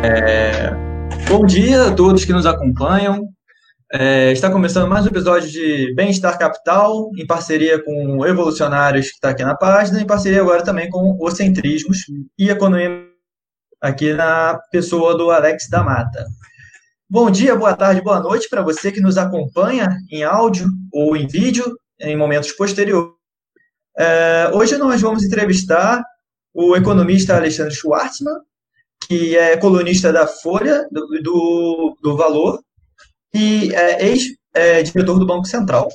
É, bom dia a todos que nos acompanham. É, está começando mais um episódio de Bem-Estar Capital, em parceria com Evolucionários, que está aqui na página, em parceria agora também com o Centrismos e Economia, aqui na pessoa do Alex da Mata. Bom dia, boa tarde, boa noite para você que nos acompanha em áudio ou em vídeo em momentos posteriores. É, hoje nós vamos entrevistar o economista Alexandre Schwartzman, que é colunista da Folha, do, do, do Valor, e é ex-diretor é, do Banco Central.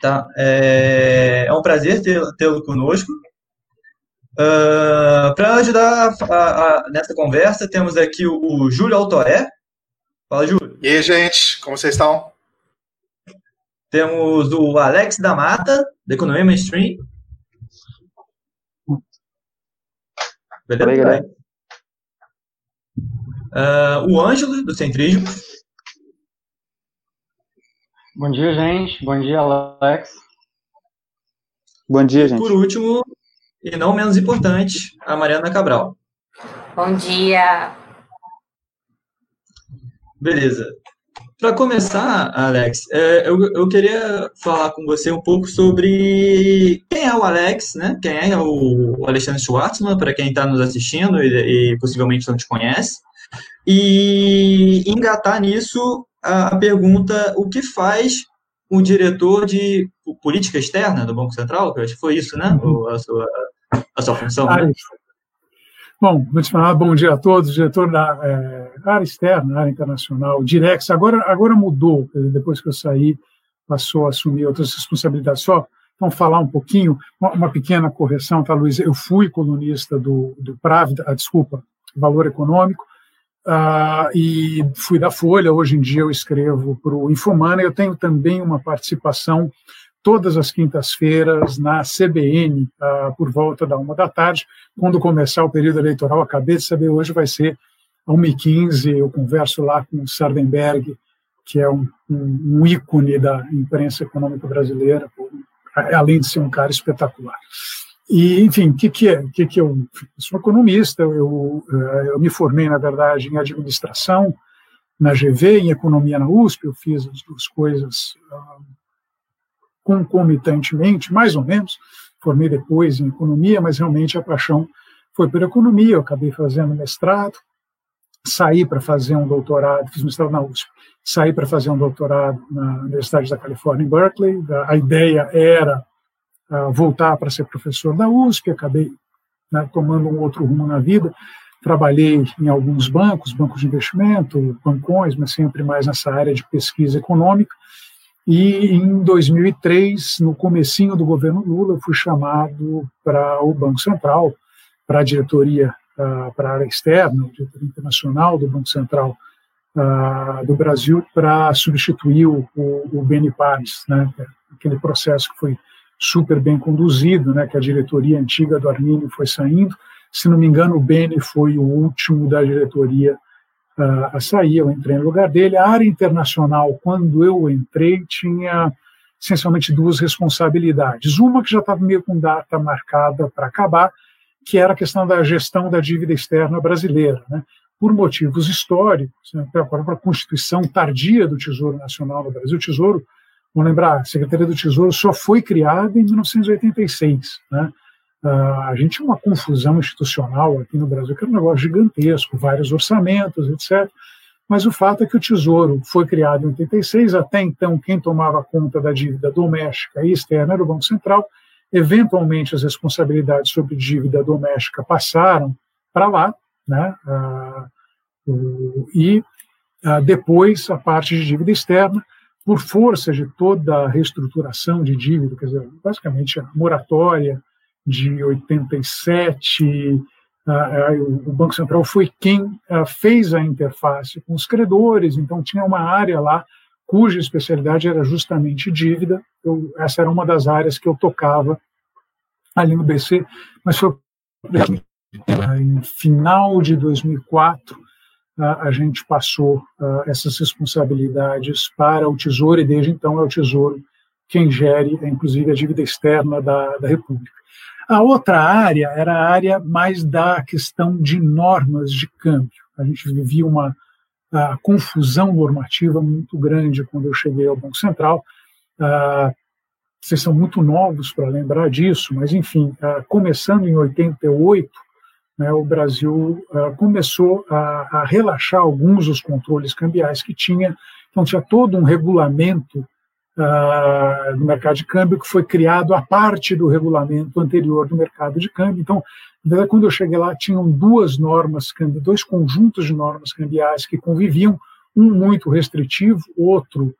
Tá? É, é um prazer tê-lo conosco. Uh, Para ajudar a, a, a, nessa conversa, temos aqui o, o Júlio Altoé, Fala, Júlio. E aí, gente, como vocês estão? Temos o Alex da Mata, da Economia Mainstream. Beleza? Uh, o Ângelo, do Centrismo. Bom dia, gente. Bom dia, Alex. Bom dia, gente. Por último, e não menos importante, a Mariana Cabral. Bom dia. Beleza. Para começar, Alex, é, eu, eu queria falar com você um pouco sobre quem é o Alex, né? Quem é o Alexandre Schwartzman, para quem está nos assistindo e, e, possivelmente não te conhece. E engatar nisso a, a pergunta: o que faz o diretor de política externa do Banco Central? Eu acho que foi isso, né? Uhum. A, sua, a sua função. Ah, né? Bom, vou te falar, bom dia a todos, diretor da é, área externa, área internacional, Direx, agora, agora mudou, depois que eu saí, passou a assumir outras responsabilidades. Só então, falar um pouquinho, uma, uma pequena correção, tá, Luiz? Eu fui colunista do, do Pravda, ah, desculpa, Valor Econômico, ah, e fui da Folha, hoje em dia eu escrevo para o Infomana, eu tenho também uma participação todas as quintas-feiras na CBN, uh, ah, por volta da uma da tarde, quando começar o período eleitoral. Acabei de saber, hoje vai ser às 1h15, eu converso lá com o Sardenberg, que é um, um, um ícone da imprensa econômica brasileira, além de ser um cara espetacular. E, enfim, o que, que é? que, que eu, sou economista, eu, eh, eu me formei, na verdade, em administração na GV, em economia na USP, eu fiz as duas coisas uh, concomitantemente, mais ou menos. Formei depois em economia, mas realmente a paixão foi por economia. Eu acabei fazendo mestrado, saí para fazer um doutorado, fiz mestrado na USP, saí para fazer um doutorado na Universidade da Califórnia, em Berkeley. A ideia era voltar para ser professor da USP, acabei né, tomando um outro rumo na vida. Trabalhei em alguns bancos, bancos de investimento, bancões, mas sempre mais nessa área de pesquisa econômica. E em 2003, no comecinho do governo Lula, fui chamado para o Banco Central, para a diretoria, uh, para a área externa, a diretoria internacional do Banco Central uh, do Brasil, para substituir o, o, o Beni Pares, né, aquele processo que foi super bem conduzido, né, que a diretoria antiga do Armínio foi saindo. Se não me engano, o Beni foi o último da diretoria uh, a sair, eu entrei no lugar dele. A área internacional, quando eu entrei, tinha essencialmente duas responsabilidades. Uma que já estava meio com data marcada para acabar, que era a questão da gestão da dívida externa brasileira. Né? Por motivos históricos, né, pela própria constituição tardia do Tesouro Nacional no Brasil, o Tesouro, vamos lembrar, a Secretaria do Tesouro só foi criada em 1986. Né? Uh, a gente tinha uma confusão institucional aqui no Brasil, que era um negócio gigantesco, vários orçamentos, etc. Mas o fato é que o Tesouro foi criado em 86, até então quem tomava conta da dívida doméstica e externa era o Banco Central. Eventualmente as responsabilidades sobre dívida doméstica passaram para lá, né? Uh, e uh, depois a parte de dívida externa, por força de toda a reestruturação de dívida, quer dizer, basicamente a moratória, de 87, o Banco Central foi quem fez a interface com os credores, então tinha uma área lá cuja especialidade era justamente dívida. Eu, essa era uma das áreas que eu tocava ali no BC, mas foi em final de 2004 a gente passou essas responsabilidades para o Tesouro e desde então é o Tesouro quem gere, inclusive, a dívida externa da, da República. A outra área era a área mais da questão de normas de câmbio. A gente vivia uma confusão normativa muito grande quando eu cheguei ao Banco Central. Vocês são muito novos para lembrar disso, mas enfim, começando em 88, né, o Brasil uh, começou a, a, relaxar alguns dos controles cambiais que tinha. Então tinha todo um regulamento uh, do mercado de câmbio que foi criado a parte do regulamento anterior do mercado de câmbio. Então, quando eu cheguei lá, tinham duas normas, dois conjuntos de normas cambiais que conviviam, um muito restritivo, outro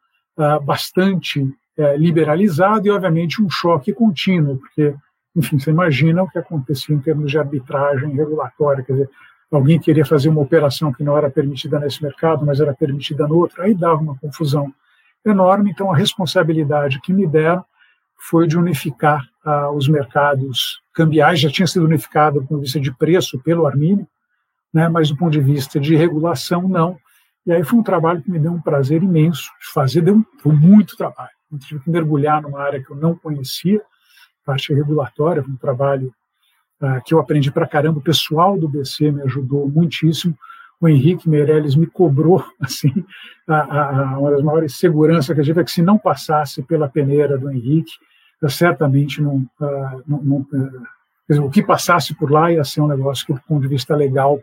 bastante é, liberalizado e, obviamente, um choque contínuo, porque, enfim, você imagina o que acontecia em termos de arbitragem regulatória, quer dizer, alguém queria fazer uma operação que não era permitida nesse mercado, mas era permitida no outro, aí dava uma confusão enorme. Então, a responsabilidade que me deram foi de unificar ah, os mercados cambiais, já tinha sido unificado do ponto de vista de preço pelo Armínio, né, mas do ponto de vista de regulação, não. E aí foi um trabalho que me deu um prazer imenso de fazer, deu foi muito trabalho. Eu tive que mergulhar numa área que eu não conhecia, parte regulatória, um trabalho uh, que eu aprendi para caramba. O pessoal do BC me ajudou muitíssimo. O Henrique Meirelles me cobrou, assim, a, a, uma das maiores seguranças que eu tive é que se não passasse pela peneira do Henrique, eu certamente não, uh, não, não uh, dizer, o que passasse por lá ia ser um negócio que, do ponto de vista legal,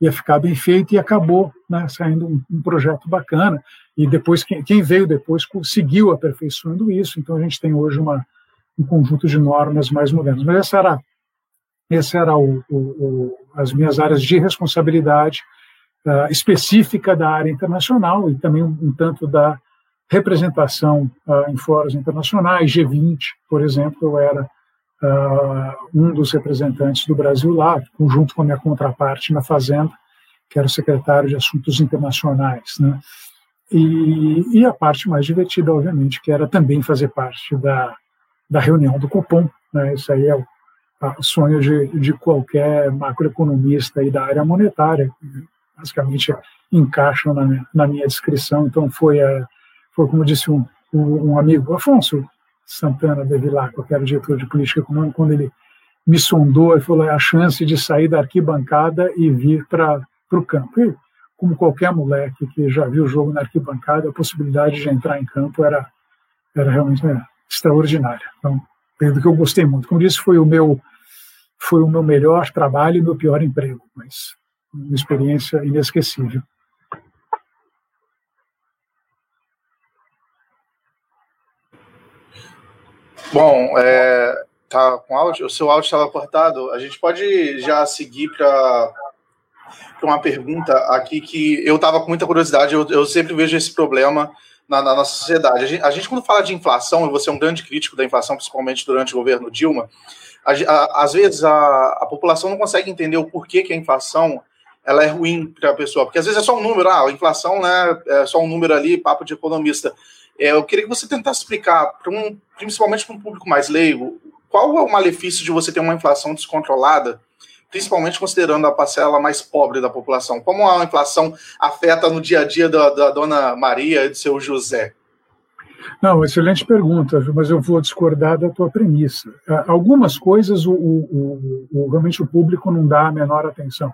ia ficar bem feito e acabou né, saindo um, um, projeto bacana. E depois, quem, quem, veio depois conseguiu aperfeiçoando isso. Então, a gente tem hoje uma, um conjunto de normas mais modernas. Mas essa era, essa era o, o, o, as minhas áreas de responsabilidade uh, específica da área internacional e também um, um tanto da representação uh, em fóruns internacionais, G20, por exemplo, eu era uh, um dos representantes do Brasil lá, junto com a minha contraparte na Fazenda, que era o secretário de Assuntos Internacionais. Né? E, e, a parte mais divertida, obviamente, que era também fazer parte da, da reunião do Copom. Né? Isso aí é o, sonho de, de qualquer macroeconomista aí da área monetária, basicamente encaixam na na minha descrição. Então, foi, a, foi como disse um, um amigo, Afonso, Santana Bevilacqua, que era diretor de política econômica, quando ele me sondou e falou: é a chance de sair da arquibancada e vir para o campo. E, como qualquer moleque que já viu o jogo na arquibancada, a possibilidade de entrar em campo era, era realmente né, extraordinária. Então, do que eu gostei muito. Como disse, foi o meu foi o meu melhor trabalho e meu pior emprego, mas uma experiência inesquecível. Bom, é, tá com áudio? O seu áudio estava cortado. A gente pode já seguir para uma pergunta aqui que eu estava com muita curiosidade. Eu, eu, sempre vejo esse problema na, na nossa sociedade. A gente, a gente, quando fala de inflação, e você é um grande crítico da inflação, principalmente durante o governo Dilma, a, a, às vezes a, população não consegue entender o porquê que a inflação ela é ruim para a pessoa, porque às vezes é só um número, ah, a inflação né, é só um número ali, papo de economista. É, eu queria que você tentasse explicar, um, principalmente para um público mais leigo, qual é o malefício de você ter uma inflação descontrolada, principalmente considerando a parcela mais pobre da população? Como a inflação afeta no dia a dia da, da dona Maria e do seu José? Não, excelente pergunta, mas eu vou discordar da tua premissa. Ah, algumas coisas o, o, o, realmente o público não dá a menor atenção.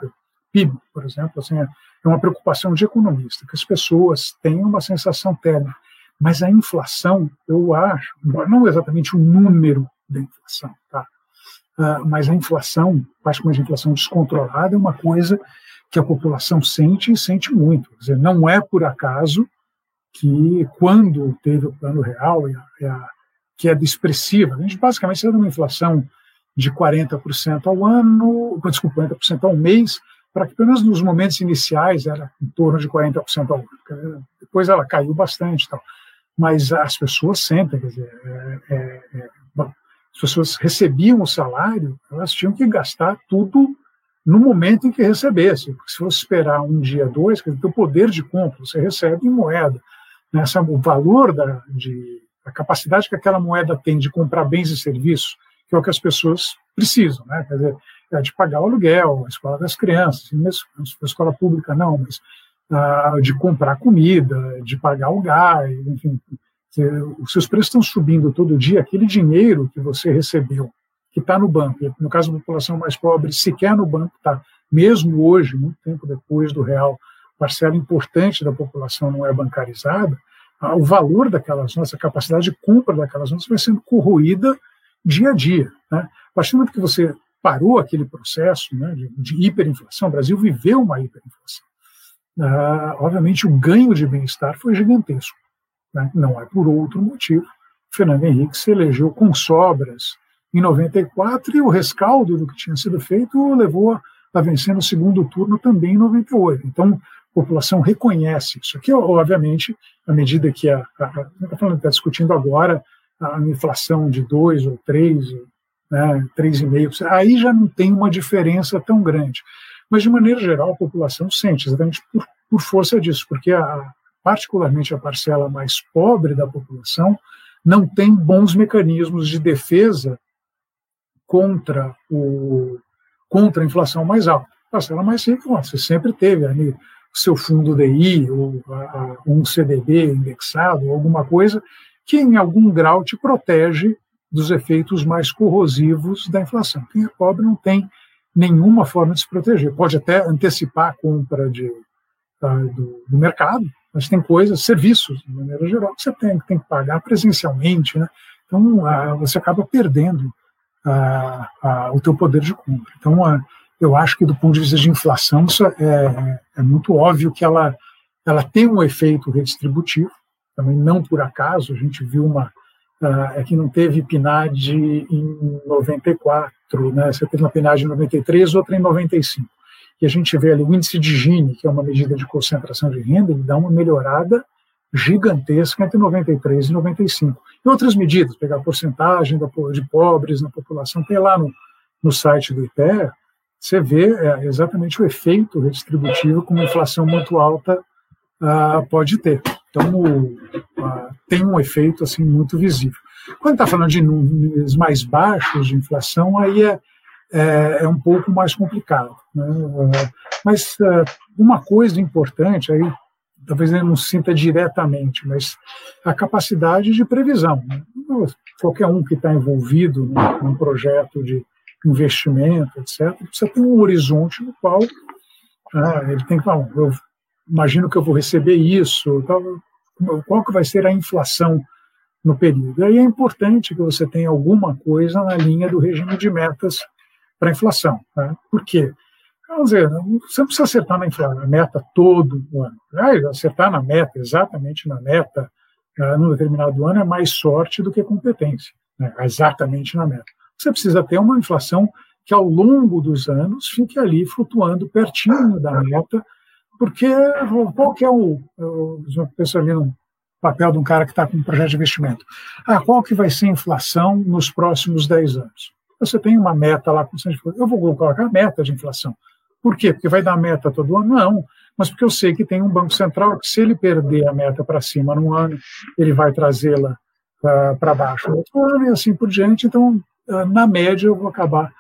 PIB, por exemplo, assim, é uma preocupação de economista, que as pessoas têm uma sensação térmica. Mas a inflação, eu acho, não exatamente o número da inflação, tá? Uh, mas a inflação, particularmente a inflação descontrolada, é uma coisa que a população sente e sente muito. Quer dizer, não é por acaso que, quando teve o plano real, e a, e a queda expressiva, a gente basicamente está numa inflação de 40% ao ano, desculpa, 40% ao mês, para que pelo menos nos momentos iniciais era em torno de 40% ao ano. Depois ela caiu bastante tal mas as pessoas sentem, quer dizer, é, é, é, as pessoas recebiam o salário, elas tinham que gastar tudo no momento em que recebesse. Se fosse esperar um dia, dois, quer dizer, o poder de compra, você recebe em moeda. Nessa, o valor da, de, a capacidade que aquela moeda tem de comprar bens e serviços, que é o que as pessoas precisam, né? Quer dizer, é de pagar o aluguel, a escola das crianças, mesmo a escola pública não, mas uh, de comprar comida, de pagar o gás, enfim. Os seus preços estão subindo todo dia, aquele dinheiro que você recebeu, que está no banco, no caso da população mais pobre, sequer no banco está, mesmo hoje, muito tempo depois do real, parcela importante da população não é bancarizada, o valor daquelas notas, a capacidade de compra daquelas notas vai sendo corroída dia a dia. Né? A partir do momento que você parou aquele processo né, de, de, hiperinflação, o Brasil viveu uma hiperinflação. Uh, obviamente, o ganho de bem-estar foi gigantesco. Né? Não é por outro motivo. Fernando Henrique se elegeu com sobras em 94 e o rescaldo do que tinha sido feito levou a, vencer no segundo turno também em 98. Então, a população reconhece isso. Aqui, obviamente, à medida que a, está tá discutindo agora a inflação de 2 ou 3, né, 3,5%, aí já não tem uma diferença tão grande. Mas, de maneira geral, a população sente, exatamente por, por força disso, porque, a, particularmente a parcela mais pobre da população, não tem bons mecanismos de defesa contra, o, contra a inflação mais alta. A parcela mais rica, você sempre teve ali o seu fundo DI, ou a, um CDB indexado, alguma coisa que, em algum grau, te protege dos efeitos mais corrosivos da inflação. Quem é pobre não tem nenhuma forma de se proteger. Pode até antecipar a compra de, uh, do, do, mercado, mas tem coisas, serviços, de maneira geral, que você tem, tem que pagar presencialmente. Né? Então, você acaba perdendo o teu poder de compra. Então, eu acho que, do ponto de vista de inflação, isso é, é, muito óbvio que ela, ela tem um efeito redistributivo, também não por acaso, a gente viu uma é que não teve PNAD em 94, né? Você teve uma PNAD em 93, outra em 95. E a gente vê ali o índice de Gini, que é uma medida de concentração de renda, ele dá uma melhorada gigantesca entre 93 e 95. E outras medidas, pegar a porcentagem de pobres na população, tem lá no, no site do IPEA, você vê é, exatamente o efeito redistributivo que uma inflação muito alta uh, pode ter. Então, uh, tem um efeito assim muito visível. Quando está falando de números mais baixos de inflação, aí é, é, é um pouco mais complicado. Né? Mas uh, uma coisa importante, aí talvez ele não sinta diretamente, mas a capacidade de previsão. Né? Qualquer um que está envolvido num, projeto de investimento, etc., precisa ter um horizonte no qual ah, ele tem que falar, eu imagino que eu vou receber isso, qual que vai ser a inflação no período. Aí é importante que você tenha alguma coisa na linha do regime de metas para inflação. Por quê? Vamos dizer, você não precisa acertar na, meta todo o ano. Acertar na meta, exatamente na meta, uh, num determinado ano, é mais sorte do que competência, né? exatamente na meta. Você precisa ter uma inflação que, ao longo dos anos, fique ali flutuando pertinho da meta, porque qual que é o, eu penso ali no papel de um cara que está com um projeto de investimento, ah, qual que vai ser a inflação nos próximos 10 anos? Você tem uma meta lá, eu vou colocar a meta de inflação. Por quê? Porque vai dar meta todo ano? Não, mas porque eu sei que tem um Banco Central que, se ele perder a meta para cima num ano, ele vai trazê-la uh, para baixo no outro ano e assim por diante. Então, uh, na média, eu vou acabar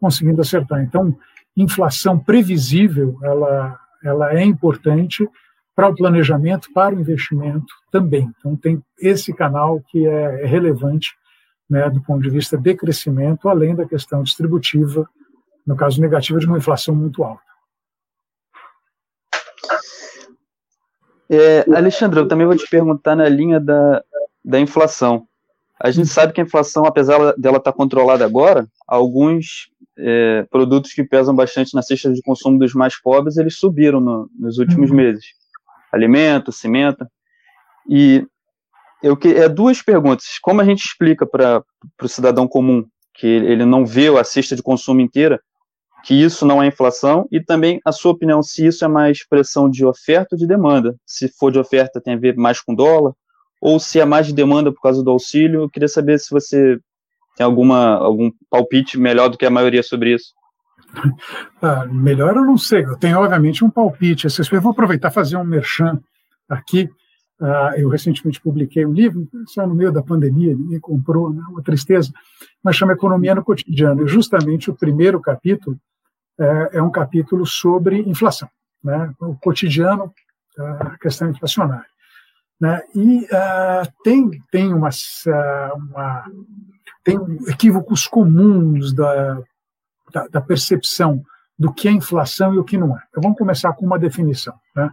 conseguindo acertar. Então, inflação previsível, ela ela é importante para o planejamento, para o investimento também. Então, tem esse canal que é relevante né, do ponto de vista de crescimento, além da questão distributiva, no caso negativa, de uma inflação muito alta. É, Alexandre, eu também vou te perguntar na linha da, da inflação. A gente sabe que a inflação, apesar dela estar controlada agora, alguns é, produtos que pesam bastante na cesta de consumo dos mais pobres, eles subiram no, nos últimos uhum. meses. Alimento, cimento. E eu que é duas perguntas. Como a gente explica para o cidadão comum que ele não vê a cesta de consumo inteira, que isso não é inflação, e também a sua opinião se isso é mais expressão de oferta ou de demanda. Se for de oferta, tem a ver mais com dólar, ou se é mais de demanda por causa do auxílio. Eu queria saber se você tem alguma, algum palpite melhor do que a maioria sobre isso? Ah, melhor eu não sei. Eu tenho, obviamente, um palpite. Eu vou aproveitar fazer um merchan aqui. Ah, eu recentemente publiquei um livro, só no meio da pandemia, ninguém comprou, né, uma tristeza, mas chama Economia no Cotidiano. E justamente o primeiro capítulo é, é um capítulo sobre inflação, né, o cotidiano, a questão inflacionária. Né, e uh, tem, tem uma, uma tem equívocos comuns da, da, da percepção do que é inflação e o que não é. Então vamos começar com uma definição. Né?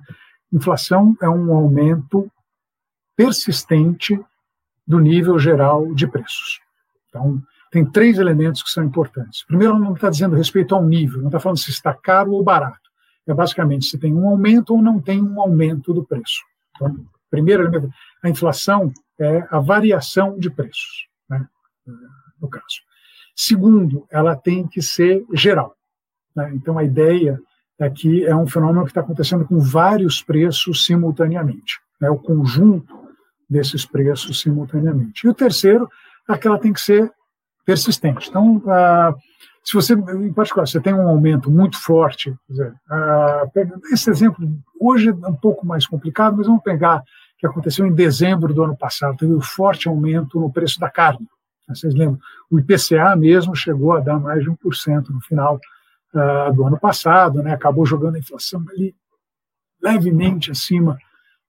Inflação é um aumento persistente do nível geral de preços. Então, tem três elementos que são importantes. Primeiro, não está dizendo respeito ao nível, não está falando se está caro ou barato. É basicamente se tem um aumento ou não tem um aumento do preço. Então, primeiro elemento, a inflação é a variação de preços, né, no caso. Segundo, ela tem que ser geral. Né? Então, a ideia que é um fenômeno que está acontecendo com vários preços simultaneamente, né? o conjunto desses preços simultaneamente. E o terceiro é que ela tem que ser persistente. Então, ah, se você, em particular, você tem um aumento muito forte, dizer, ah, esse exemplo hoje é um pouco mais complicado, mas vamos pegar que aconteceu em dezembro do ano passado, teve um forte aumento no preço da carne. Vocês lembram? O IPCA mesmo chegou a dar mais de 1% no final uh, do ano passado, né? acabou jogando a inflação ali levemente acima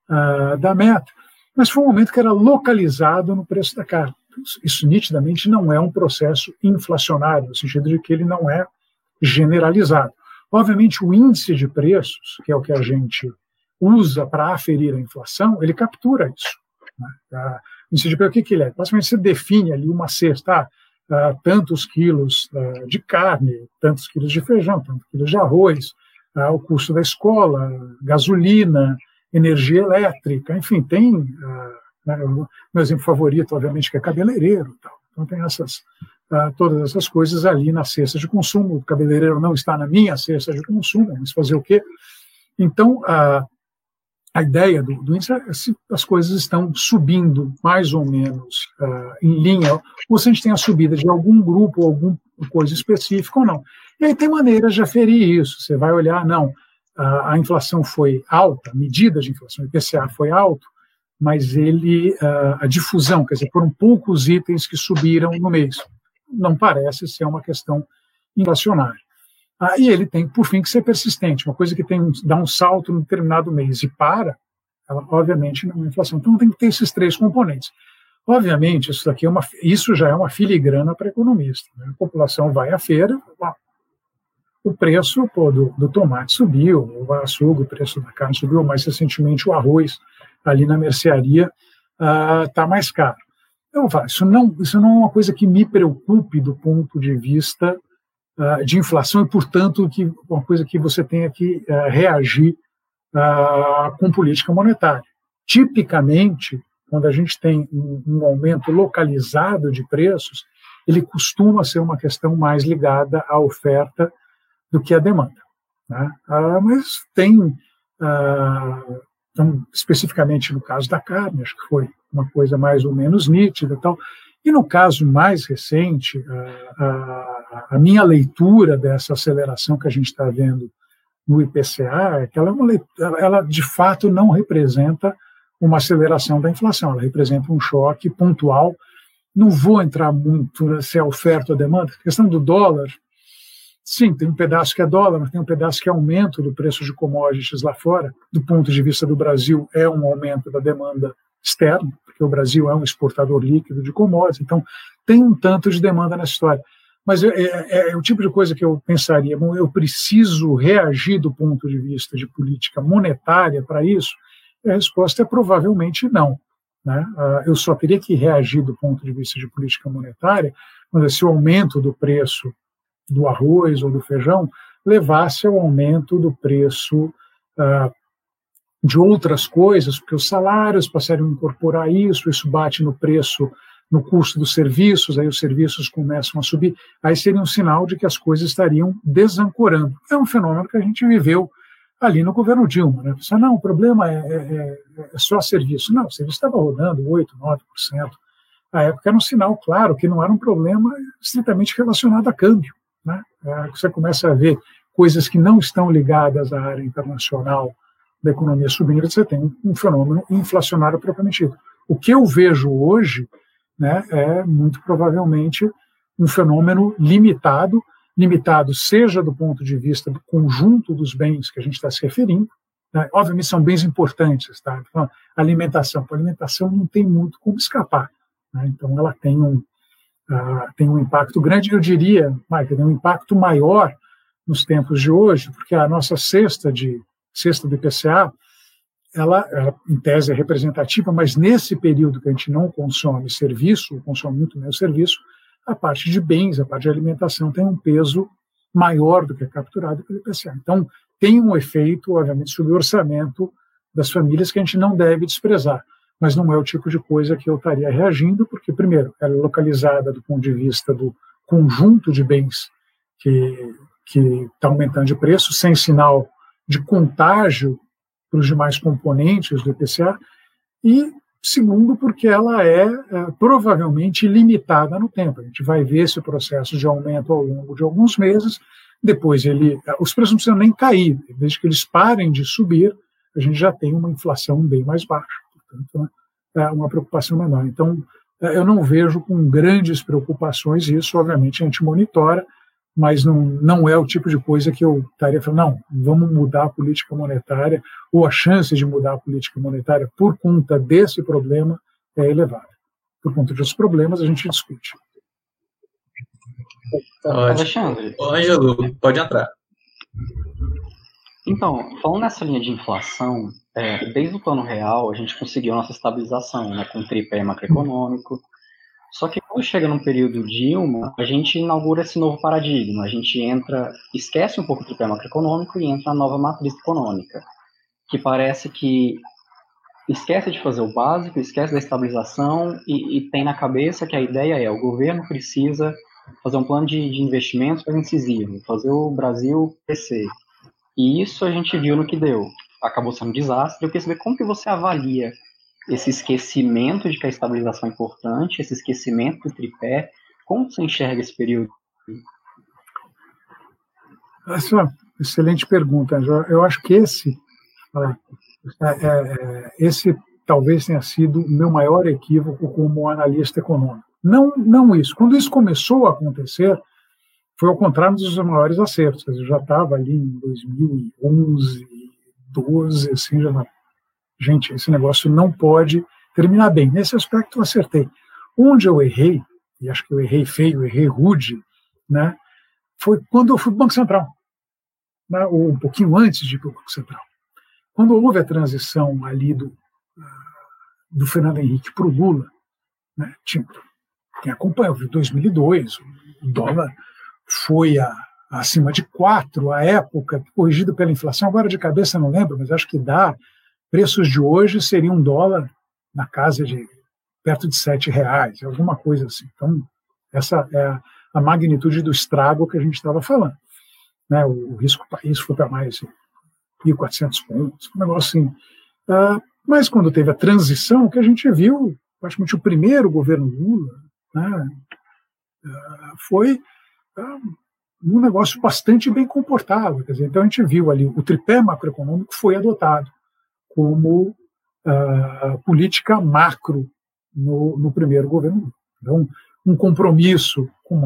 uh, da meta, mas foi um aumento que era localizado no preço da carne. Isso nitidamente não é um processo inflacionário, no sentido de que ele não é generalizado. Obviamente, o índice de preços, que é o que a gente usa para aferir a inflação, ele captura isso. Né? O índice de o que, que ele é? Basicamente, você define ali uma cesta, uh, tantos quilos uh, de carne, tantos quilos de feijão, tantos quilos de arroz, uh, o custo da escola, gasolina, energia elétrica, enfim, tem. Né, meu exemplo favorito, obviamente, que é cabeleireiro. Tal. Então, tem essas, todas essas coisas ali na cesta de consumo. O cabeleireiro não está na minha cesta de consumo, mas fazer o quê? Então, a ideia do, do índice é se as coisas estão subindo mais ou menos uh, em linha, ou se a gente tem a subida de algum grupo, alguma coisa específica ou não. E aí tem maneiras de aferir isso. Você vai olhar, não, uh, a inflação foi alta, a medida de inflação, o IPCA foi alto, mas ele, uh, a difusão, quer dizer, foram poucos itens que subiram no mês. Não parece ser uma questão inflacionária. Ah, e ele tem, por fim, que ser persistente. Uma coisa que tem dá um salto no determinado mês e para, ela, obviamente não é inflação. Então tem que ter esses três componentes. Obviamente, isso daqui é uma, isso já é uma filigrana para economista. Né? A população vai à feira, o preço pô, do, do, tomate subiu, o açúcar, o preço da carne subiu, mais recentemente o arroz ali na mercearia está ah, mais caro. Eu falo, isso não, isso não é uma coisa que me preocupe do ponto de vista uh, de inflação e, portanto, que uma coisa que você tenha que uh, reagir uh, com política monetária. Tipicamente, quando a gente tem um, um, aumento localizado de preços, ele costuma ser uma questão mais ligada à oferta do que à demanda. Né? mas tem, então, especificamente no caso da carne, acho que foi uma coisa mais ou menos nítida, tal. E no caso mais recente, a, a, a minha leitura dessa aceleração que a gente está vendo no IPCA é que ela, é uma, ela de fato não representa uma aceleração da inflação, ela representa um choque pontual. Não vou entrar muito se é oferta ou demanda. A questão do dólar, sim, tem um pedaço que é dólar, mas tem um pedaço que é aumento do preço de commodities lá fora. Do ponto de vista do Brasil, é um aumento da demanda externa porque o Brasil é um exportador líquido de commodities, então tem um tanto de demanda nessa história. Mas é, é, é, o tipo de coisa que eu pensaria, bom, eu preciso reagir do ponto de vista de política monetária para isso? A resposta é provavelmente não. Né? Ah, eu só teria que reagir do ponto de vista de política monetária quando esse aumento do preço do arroz ou do feijão levasse ao aumento do preço uh, de outras coisas, porque os salários passaram a incorporar isso, isso bate no preço, no custo dos serviços, aí os serviços começam a subir, aí seria um sinal de que as coisas estariam desancorando. É um fenômeno que a gente viveu ali no governo Dilma. Né? Pensar, não, o problema é, é, é, é só serviço. Não, o serviço estava rodando 8%, 9%. A época era um sinal claro que não era um problema estritamente relacionado a câmbio. É, você começa a ver coisas que não estão ligadas à área internacional, da economia subindo, você tem um fenômeno inflacionário propriamente dito. O que eu vejo hoje né, é muito provavelmente um fenômeno limitado, limitado seja do ponto de vista do conjunto dos bens que a gente está se referindo, né, obviamente são bens importantes, tá? Então, alimentação, a alimentação não tem muito como escapar, né? então ela tem um, uh, tem um impacto grande, eu diria, Michael, tem um impacto maior nos tempos de hoje, porque a nossa cesta de cesta do IPCA, ela, ela, em tese é representativa, mas nesse período que a gente não consome serviço, consome muito menos serviço, a parte de bens, a parte de alimentação tem um peso maior do que é capturado pelo IPCA. Então, tem um efeito, obviamente, sobre o orçamento das famílias que a gente não deve desprezar, mas não é o tipo de coisa que eu estaria reagindo, porque, primeiro, ela é localizada do ponto de vista do conjunto de bens que está aumentando de preço, sem sinal de contágio para os demais componentes do IPCA, e segundo, porque ela é, é, provavelmente limitada no tempo. A gente vai ver esse processo de aumento ao longo de alguns meses, depois ele, os preços não precisam nem cair, desde que eles parem de subir, a gente já tem uma inflação bem mais baixa, portanto, é uma preocupação menor. Então, é, eu não vejo com grandes preocupações isso, obviamente a gente monitora, mas não, não é o tipo de coisa que eu estaria falando, não, vamos mudar a política monetária, ou a chance de mudar a política monetária por conta desse problema é elevada. Por conta dos problemas, a gente discute. Alexandre. Ângelo, pode entrar. Então, falando nessa linha de inflação, é, desde o plano real, a gente conseguiu nossa estabilização, né, com tripé macroeconômico, só que quando chega num período Dilma, a gente inaugura esse novo paradigma. A gente entra, esquece um pouco do tripé macroeconômico e entra na nova matriz econômica, que parece que esquece de fazer o básico, esquece da estabilização e, e tem na cabeça que a ideia é o governo precisa fazer um plano de, de investimentos para incisivo, fazer o Brasil crescer. E isso a gente viu no que deu. Acabou sendo um desastre. Eu queria saber como que você avalia esse esquecimento de que a estabilização é importante, esse esquecimento do tripé. Como você enxerga esse período? Essa é uma excelente pergunta. Eu acho que esse, é, é, é, esse talvez tenha sido o meu maior equívoco como analista econômico. Não, não isso. Quando isso começou a acontecer, foi ao contrário dos maiores acertos. Eu já estava ali em 2011, 12, assim, já gente, esse negócio não pode terminar bem. Nesse aspecto eu acertei. Onde eu errei, e acho que eu errei feio, errei rude, né, foi quando eu fui para o Banco Central, né, ou um pouquinho antes de ir para o Banco Central. Quando houve a transição ali do, ah, do Fernando Henrique para o Lula, né, tinha, quem acompanhou, 2002, o dólar foi a, acima de 4 à época, corrigido pela inflação, agora de cabeça não lembro, mas acho que dá preços de hoje seriam um dólar na casa de perto de sete reais, alguma coisa assim. Então, essa é a, magnitude do estrago que a gente estava falando. Né? O, o risco país foi para mais de 1.400 pontos, um negócio assim. Uh, mas quando teve a transição, que a gente viu, praticamente o primeiro governo Lula, né, uh, foi uh, um negócio bastante bem comportado. Quer dizer, então a gente viu ali, o tripé macroeconômico foi adotado como uh, política macro no, no, primeiro governo. Então, um compromisso com,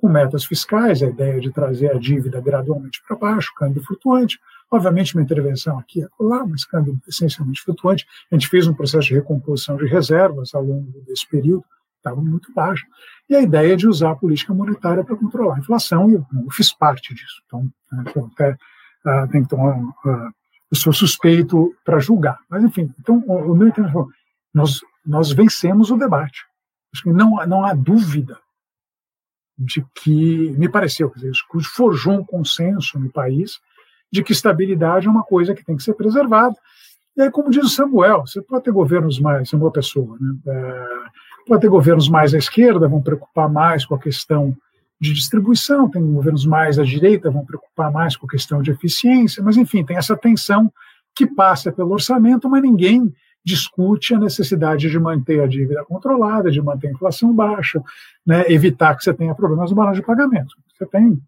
com metas fiscais, a ideia de trazer a dívida gradualmente para baixo, câmbio flutuante, obviamente uma intervenção aqui e lá, mas câmbio essencialmente flutuante. A gente fez um processo de recomposição de reservas ao longo desse período, estava muito baixo. E a ideia de usar a política monetária para controlar a inflação, e eu, eu fiz parte disso. Então, né, até, que tomar uh, eu sou suspeito para julgar. Mas, enfim, então, o, meu entendimento nós, nós vencemos o debate. Não, não há dúvida de que, me pareceu, quer dizer, forjou um consenso no país de que estabilidade é uma coisa que tem que ser preservada. E aí, como diz o Samuel, você pode ter governos mais, Samuel Pessoa, né? É, pode ter governos mais à esquerda, vão preocupar mais com a questão de distribuição, tem governos mais à direita, vão preocupar mais com a questão de eficiência, mas enfim, tem essa tensão que passa pelo orçamento, mas ninguém discute a necessidade de manter a dívida controlada, de manter a inflação baixa, né, evitar que você tenha problemas no balanço de pagamento. Você tem,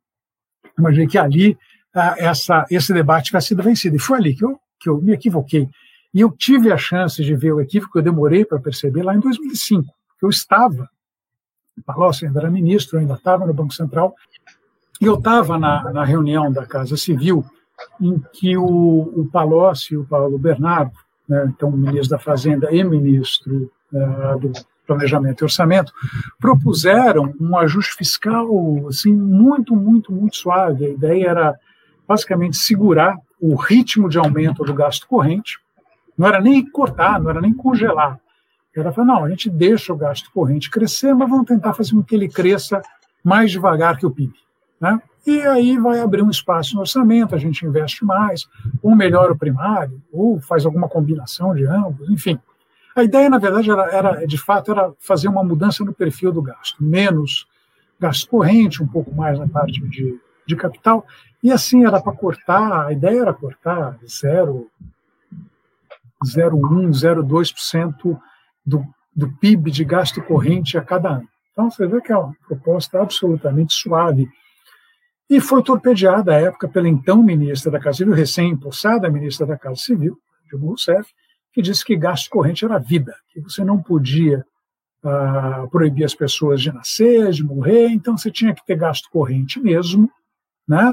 imagine que ali ah, essa, esse debate vai ser vencido. E foi ali que eu, que eu me equivoquei. E eu tive a chance de ver o equívoco, eu demorei para perceber lá em 2005, porque eu estava Palocci ainda era ministro, ainda estava no Banco Central, e eu estava na, na, reunião da Casa Civil em que o, o Palocci o Paulo Bernardo, né, então ministro da Fazenda e ministro uh, do, Planejamento e Orçamento, propuseram um ajuste fiscal assim muito, muito, muito suave. A ideia era basicamente segurar o ritmo de aumento do gasto corrente, não era nem cortar, não era nem congelar. Era falar, não, a gente deixa o gasto corrente crescer, mas vamos tentar fazer com que ele cresça mais devagar que o PIB. Né? E aí vai abrir um espaço no orçamento, a gente investe mais, ou melhora o primário, ou faz alguma combinação de ambos, enfim. A ideia, na verdade, era, era, de fato, era fazer uma mudança no perfil do gasto, menos gasto corrente, um pouco mais na parte de, de capital, e assim era para cortar, a ideia era cortar 0,1, 0,2% do, do PIB de gasto corrente a cada ano. Então, você vê que é uma proposta absolutamente suave. E foi torpedeada à época pela então ministra da Casa Civil, recém-impulsada ministra da Casa Civil, Dilma Rousseff, que disse que gasto corrente era vida, que você não podia uh, proibir as pessoas de nascer, de morrer, então você tinha que ter gasto corrente mesmo, né?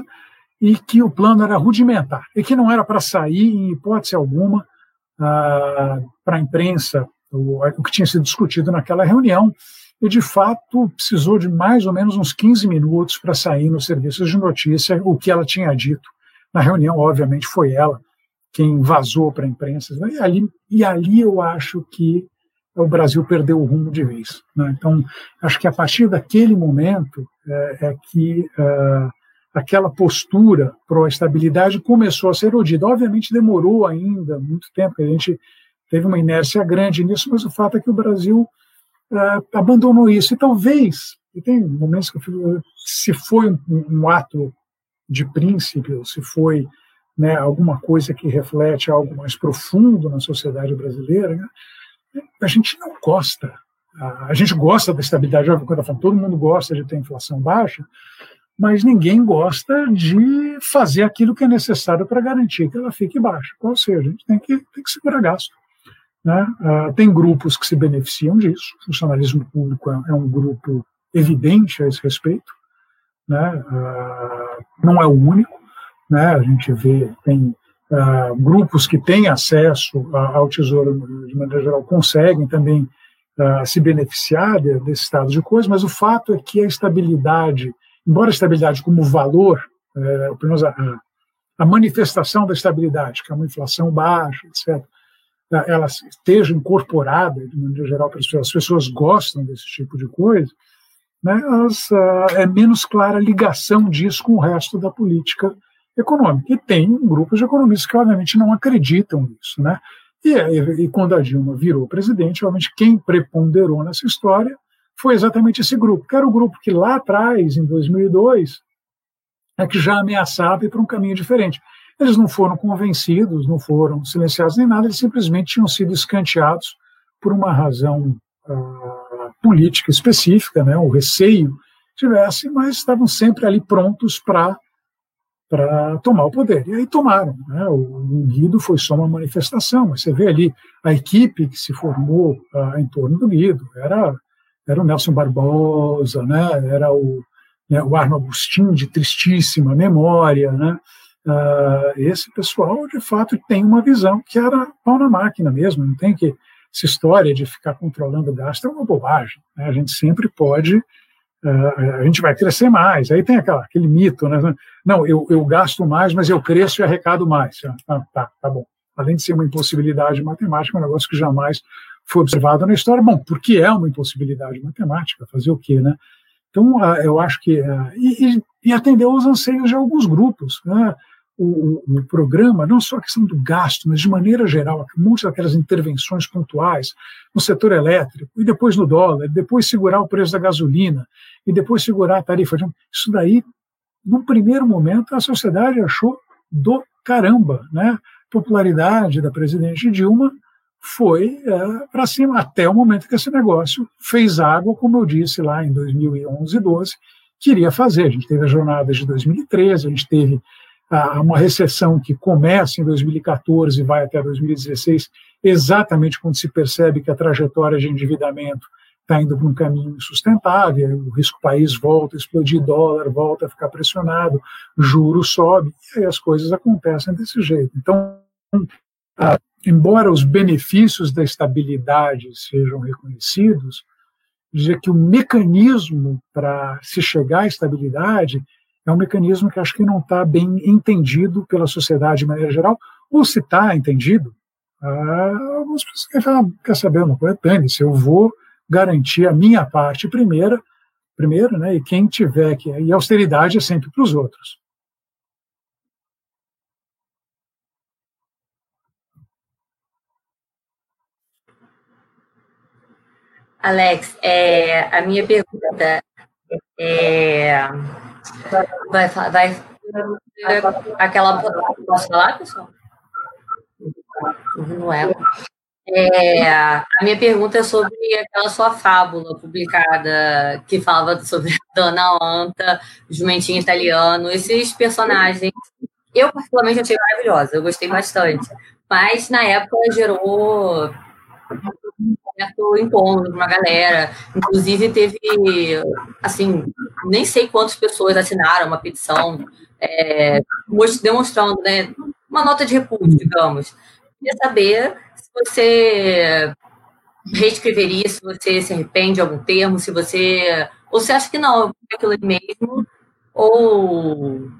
e que o plano era rudimentar, e que não era para sair, em hipótese alguma, uh, para a imprensa, o, que tinha sido discutido naquela reunião, e de fato precisou de mais ou menos uns 15 minutos para sair nos serviços de notícia o que ela tinha dito. Na reunião, obviamente, foi ela quem vazou para a imprensa. E ali, e ali eu acho que o Brasil perdeu o rumo de vez. Né? Então, acho que a partir daquele momento é, é que uh, aquela postura pró-estabilidade começou a ser erodida. Obviamente, demorou ainda muito tempo, a gente teve uma inércia grande nisso, mas o fato é que o Brasil uh, abandonou isso. E talvez, e tem momentos que eu fico, se foi um, um ato de princípio, se foi né, alguma coisa que reflete algo mais profundo na sociedade brasileira, né, a gente não gosta. A gente gosta da estabilidade, todo mundo gosta de ter inflação baixa, mas ninguém gosta de fazer aquilo que é necessário para garantir que ela fique baixa. Ou seja, a gente tem que, tem que segurar gasto. Né? Uh, tem grupos que se beneficiam disso, o funcionalismo público é, é um grupo evidente a esse respeito, né? Uh, não é o único, né? a gente vê, tem uh, grupos que têm acesso ao tesouro de maneira geral, conseguem também se beneficiar de, desse estado de coisas, mas o fato é que a estabilidade, embora a estabilidade como valor, é, pelo menos a, a manifestação da estabilidade, que é uma inflação baixa, etc., ela esteja incorporada, de maneira geral, para as pessoas, as pessoas gostam desse tipo de coisa, né, as, uh, é menos clara a ligação disso com o resto da política econômica. E tem grupos de economistas que, obviamente, não acreditam nisso. Né? E, e, e quando a Dilma virou presidente, obviamente, quem preponderou nessa história foi exatamente esse grupo, que era o grupo que lá atrás, em 2002, é que já ameaçava ir para um caminho diferente. Eles não foram convencidos, não foram silenciados nem nada, eles simplesmente tinham sido escanteados por uma razão uh, política específica, né, o receio tivesse, mas estavam sempre ali prontos para para tomar o poder. E aí tomaram. Né? O Guido foi só uma manifestação, mas você vê ali a equipe que se formou uh, em torno do Guido. Era, era o Nelson Barbosa, né? era o, né, o Arno Agostinho, de tristíssima memória, né? Uh, esse pessoal, de fato, tem uma visão que era pau na máquina mesmo, não tem que. Essa história de ficar controlando o gasto é uma bobagem. Né? A gente sempre pode. Uh, a gente vai crescer mais. Aí tem aquela, aquele mito, né? Não, eu, eu gasto mais, mas eu cresço e arrecado mais. Ah, tá, tá bom. Além de ser uma impossibilidade matemática, é um negócio que jamais foi observado na história. Bom, porque é uma impossibilidade matemática, fazer o quê, né? Então, eu acho que. E, e, atender aos anseios de alguns grupos. Né? O, o, programa, não só a questão do gasto, mas de maneira geral, muitas daquelas intervenções pontuais no setor elétrico, e depois no dólar, depois segurar o preço da gasolina, e depois segurar a tarifa. Isso daí, num primeiro momento, a sociedade achou do caramba. Né? A popularidade da presidente Dilma foi é, para cima, até o momento que esse negócio fez água, como eu disse lá em 2011 e 2012, queria fazer. A gente teve as jornadas de 2013, a gente teve uma recessão que começa em 2014 e vai até 2016, exatamente quando se percebe que a trajetória de endividamento está indo para um caminho insustentável, o risco país volta a explodir, dólar volta a ficar pressionado, juro sobe, e aí as coisas acontecem desse jeito. Então, embora os benefícios da estabilidade sejam reconhecidos, dizer que o mecanismo para se chegar à estabilidade é um mecanismo que acho que não está bem entendido pela sociedade de maneira geral, ou se está entendido, ah, algumas pessoas querem falar, quer saber uma coisa, dane-se, eu vou garantir a minha parte primeira, primeiro, né, e quem tiver que. E austeridade é sempre para os outros. Alex, é, a minha pergunta é. Vai, vai, aquela. Posso falar, pessoal? Não é. É, a minha pergunta é sobre aquela sua fábula publicada que falava sobre Dona Anta, Jumentinho Italiano, esses personagens. Eu, particularmente, achei maravilhosa, eu gostei bastante. Mas, na época, gerou certo incômodo para uma galera. Inclusive, teve, assim, nem sei quantas pessoas assinaram uma petição é, demonstrando né, uma nota de repúdio, digamos. Queria saber você reescreveria, se você se arrepende de algum termo, se você. Ou você acha que não, é aquilo ali mesmo, ou.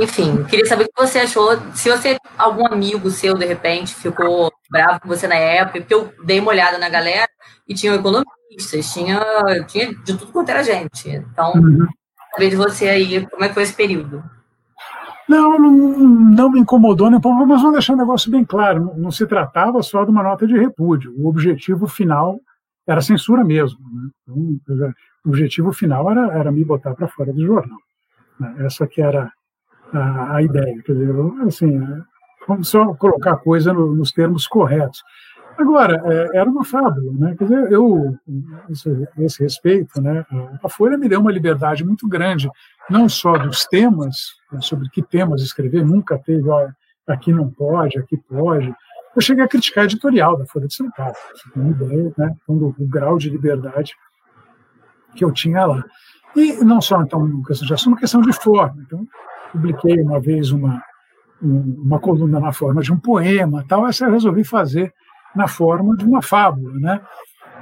Enfim, queria saber o que você achou. Se você, algum amigo seu, de repente, ficou bravo com você na época, porque eu dei uma olhada na galera e tinha economistas, tinha, tinha de tudo quanto era gente. Então, uhum. saber de você aí, como é que foi esse período? Não, não, não me incomodou nem pouco, mas vamos deixar um negócio bem claro. Não, não, se tratava só de uma nota de repúdio. O objetivo final era censura mesmo. Né? Então, o objetivo final era, era me botar para fora do jornal. Né? Essa que era a, a, ideia. Quer dizer, assim, é, vamos só colocar a coisa no, nos termos corretos. Agora, é, era uma fábula, né? Quer dizer, eu, esse, esse respeito, né? A Folha me deu uma liberdade muito grande, não só dos temas, né, sobre que temas escrever, nunca teve, aqui não pode, aqui pode. Eu cheguei a criticar a editorial da Folha de São Paulo, tem uma ideia, né? Então, grau de liberdade que eu tinha lá. E não só, então, questão de assunto, questão de forma. Então, publiquei uma vez uma, uma coluna na forma de um poema, tal, essa eu resolvi fazer na forma de uma fábula, né?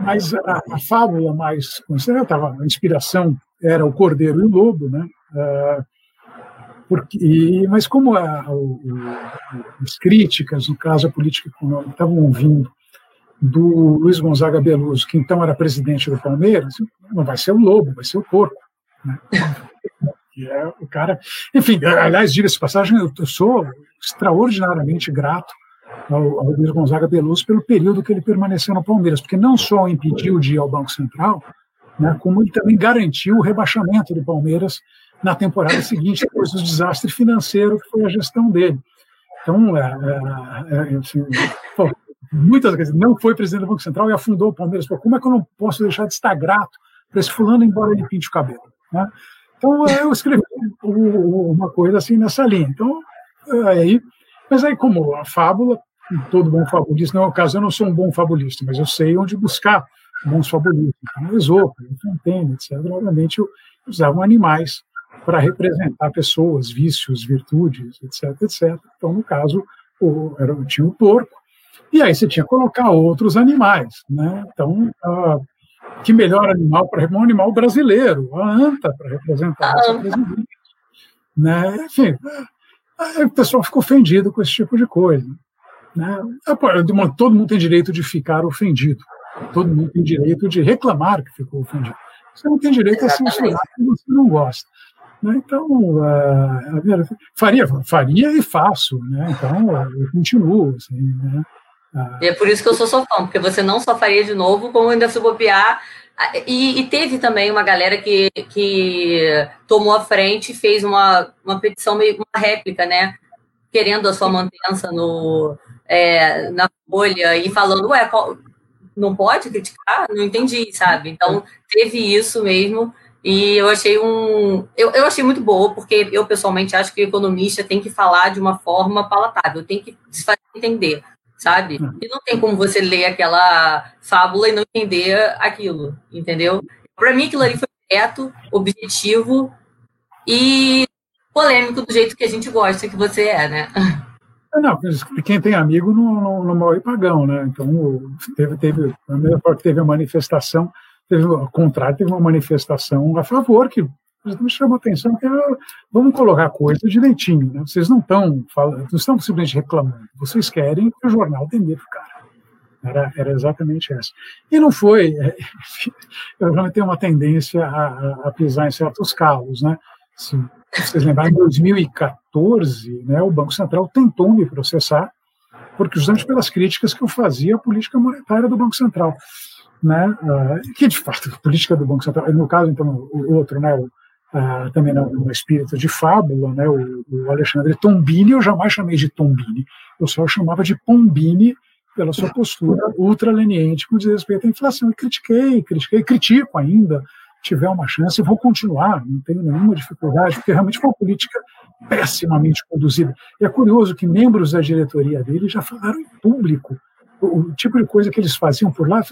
Mas a, a fábula mais considerada, a inspiração era o Cordeiro e o Lobo, né? Uh, porque, e, mas como a, o, as críticas, no caso a política econômica, estavam vindo do Luiz Gonzaga Beluso, que então era presidente do Palmeiras, não vai ser o lobo, vai ser o porco. Né? Que é o cara. Enfim, aliás, diga-se passagem, eu sou extraordinariamente grato ao, ao Luiz Gonzaga Beluso pelo período que ele permaneceu no Palmeiras, porque não só impediu de ir ao Banco Central, né, como ele também garantiu o rebaixamento do Palmeiras na temporada seguinte, depois do desastre financeiro que foi a gestão dele. Então, é, é, é, assim, pô, muitas vezes não foi presidente do Banco Central e afundou o Palmeiras. Pô, como é que eu não posso deixar de estar grato para esse fulano, embora ele pinte o cabelo? Né? Então, eu escrevi uma coisa assim nessa linha. Então, aí, mas aí, como a fábula todo bom fabulista, não é o caso, eu não sou um bom fabulista, mas eu sei onde buscar bons fabulistas. Então, Esopo, Fontaine, etc., obviamente usavam animais para representar pessoas, vícios, virtudes, etc., etc. Então, no caso, o, era, tinha o porco, e aí você tinha que colocar outros animais. Né? Então, uh, que melhor animal para um animal brasileiro, a anta, para representar a nossa Né? Enfim, o pessoal ficou ofendido com esse tipo de coisa. Né? Todo mundo tem direito de ficar ofendido. Todo mundo tem direito de reclamar que ficou ofendido. Você não tem direito a censurar que você não gosta. Né? Então, uh, faria, faria e faço. Né? Então, eu continuo. Assim, né? Uh, e é por isso que eu sou fã, porque você não só faria de novo, como ainda se bobear. E, e, teve também uma galera que, que tomou a frente e fez uma, uma petição, meio uma réplica, né? Querendo a sua mantença no, é, na Folha e falando, ué, qual, não pode criticar? Não entendi, sabe? Então, teve isso mesmo. E eu achei um. Eu, eu achei muito boa, porque eu pessoalmente acho que o economista tem que falar de uma forma palatável, tem que se fazer entender, sabe? Hum. E não tem como você ler aquela fábula e não entender aquilo, entendeu? Para mim, aquilo ali foi direto, objetivo e polêmico do jeito que a gente gosta que você é, né? Não, quem tem amigo não, não, não morre pagão, né? Então, teve, teve, a mesma forma que teve a manifestação, teve, ao contrário, teve uma manifestação a favor, que me chamou a atenção, que vamos colocar a coisa direitinho, né? Vocês não estão falando, não estão simplesmente reclamando, vocês querem que o jornal demita o cara. Era, era exatamente essa. E não foi, eu realmente tenho uma tendência a, a, pisar em certos calos, né? Se vocês lembrarem, em 2014, né, o Banco Central tentou me processar, porque justamente pelas críticas que eu fazia à política monetária do Banco Central. Né, uh, que de fato a política do Banco Central, no caso então o outro, né, o, uh, também no, no, espírito de fábula, né, o, o, Alexandre Tombini, eu jamais chamei de Tombini, eu só chamava de Pombini pela sua postura ultraleniente com respeito à inflação. E critiquei, critiquei, critico ainda, tiver uma chance, vou continuar, não tenho nenhuma dificuldade, porque realmente foi uma política pessimamente conduzida. E é curioso que membros da diretoria dele já falaram em público o, o tipo de coisa que eles faziam por lá.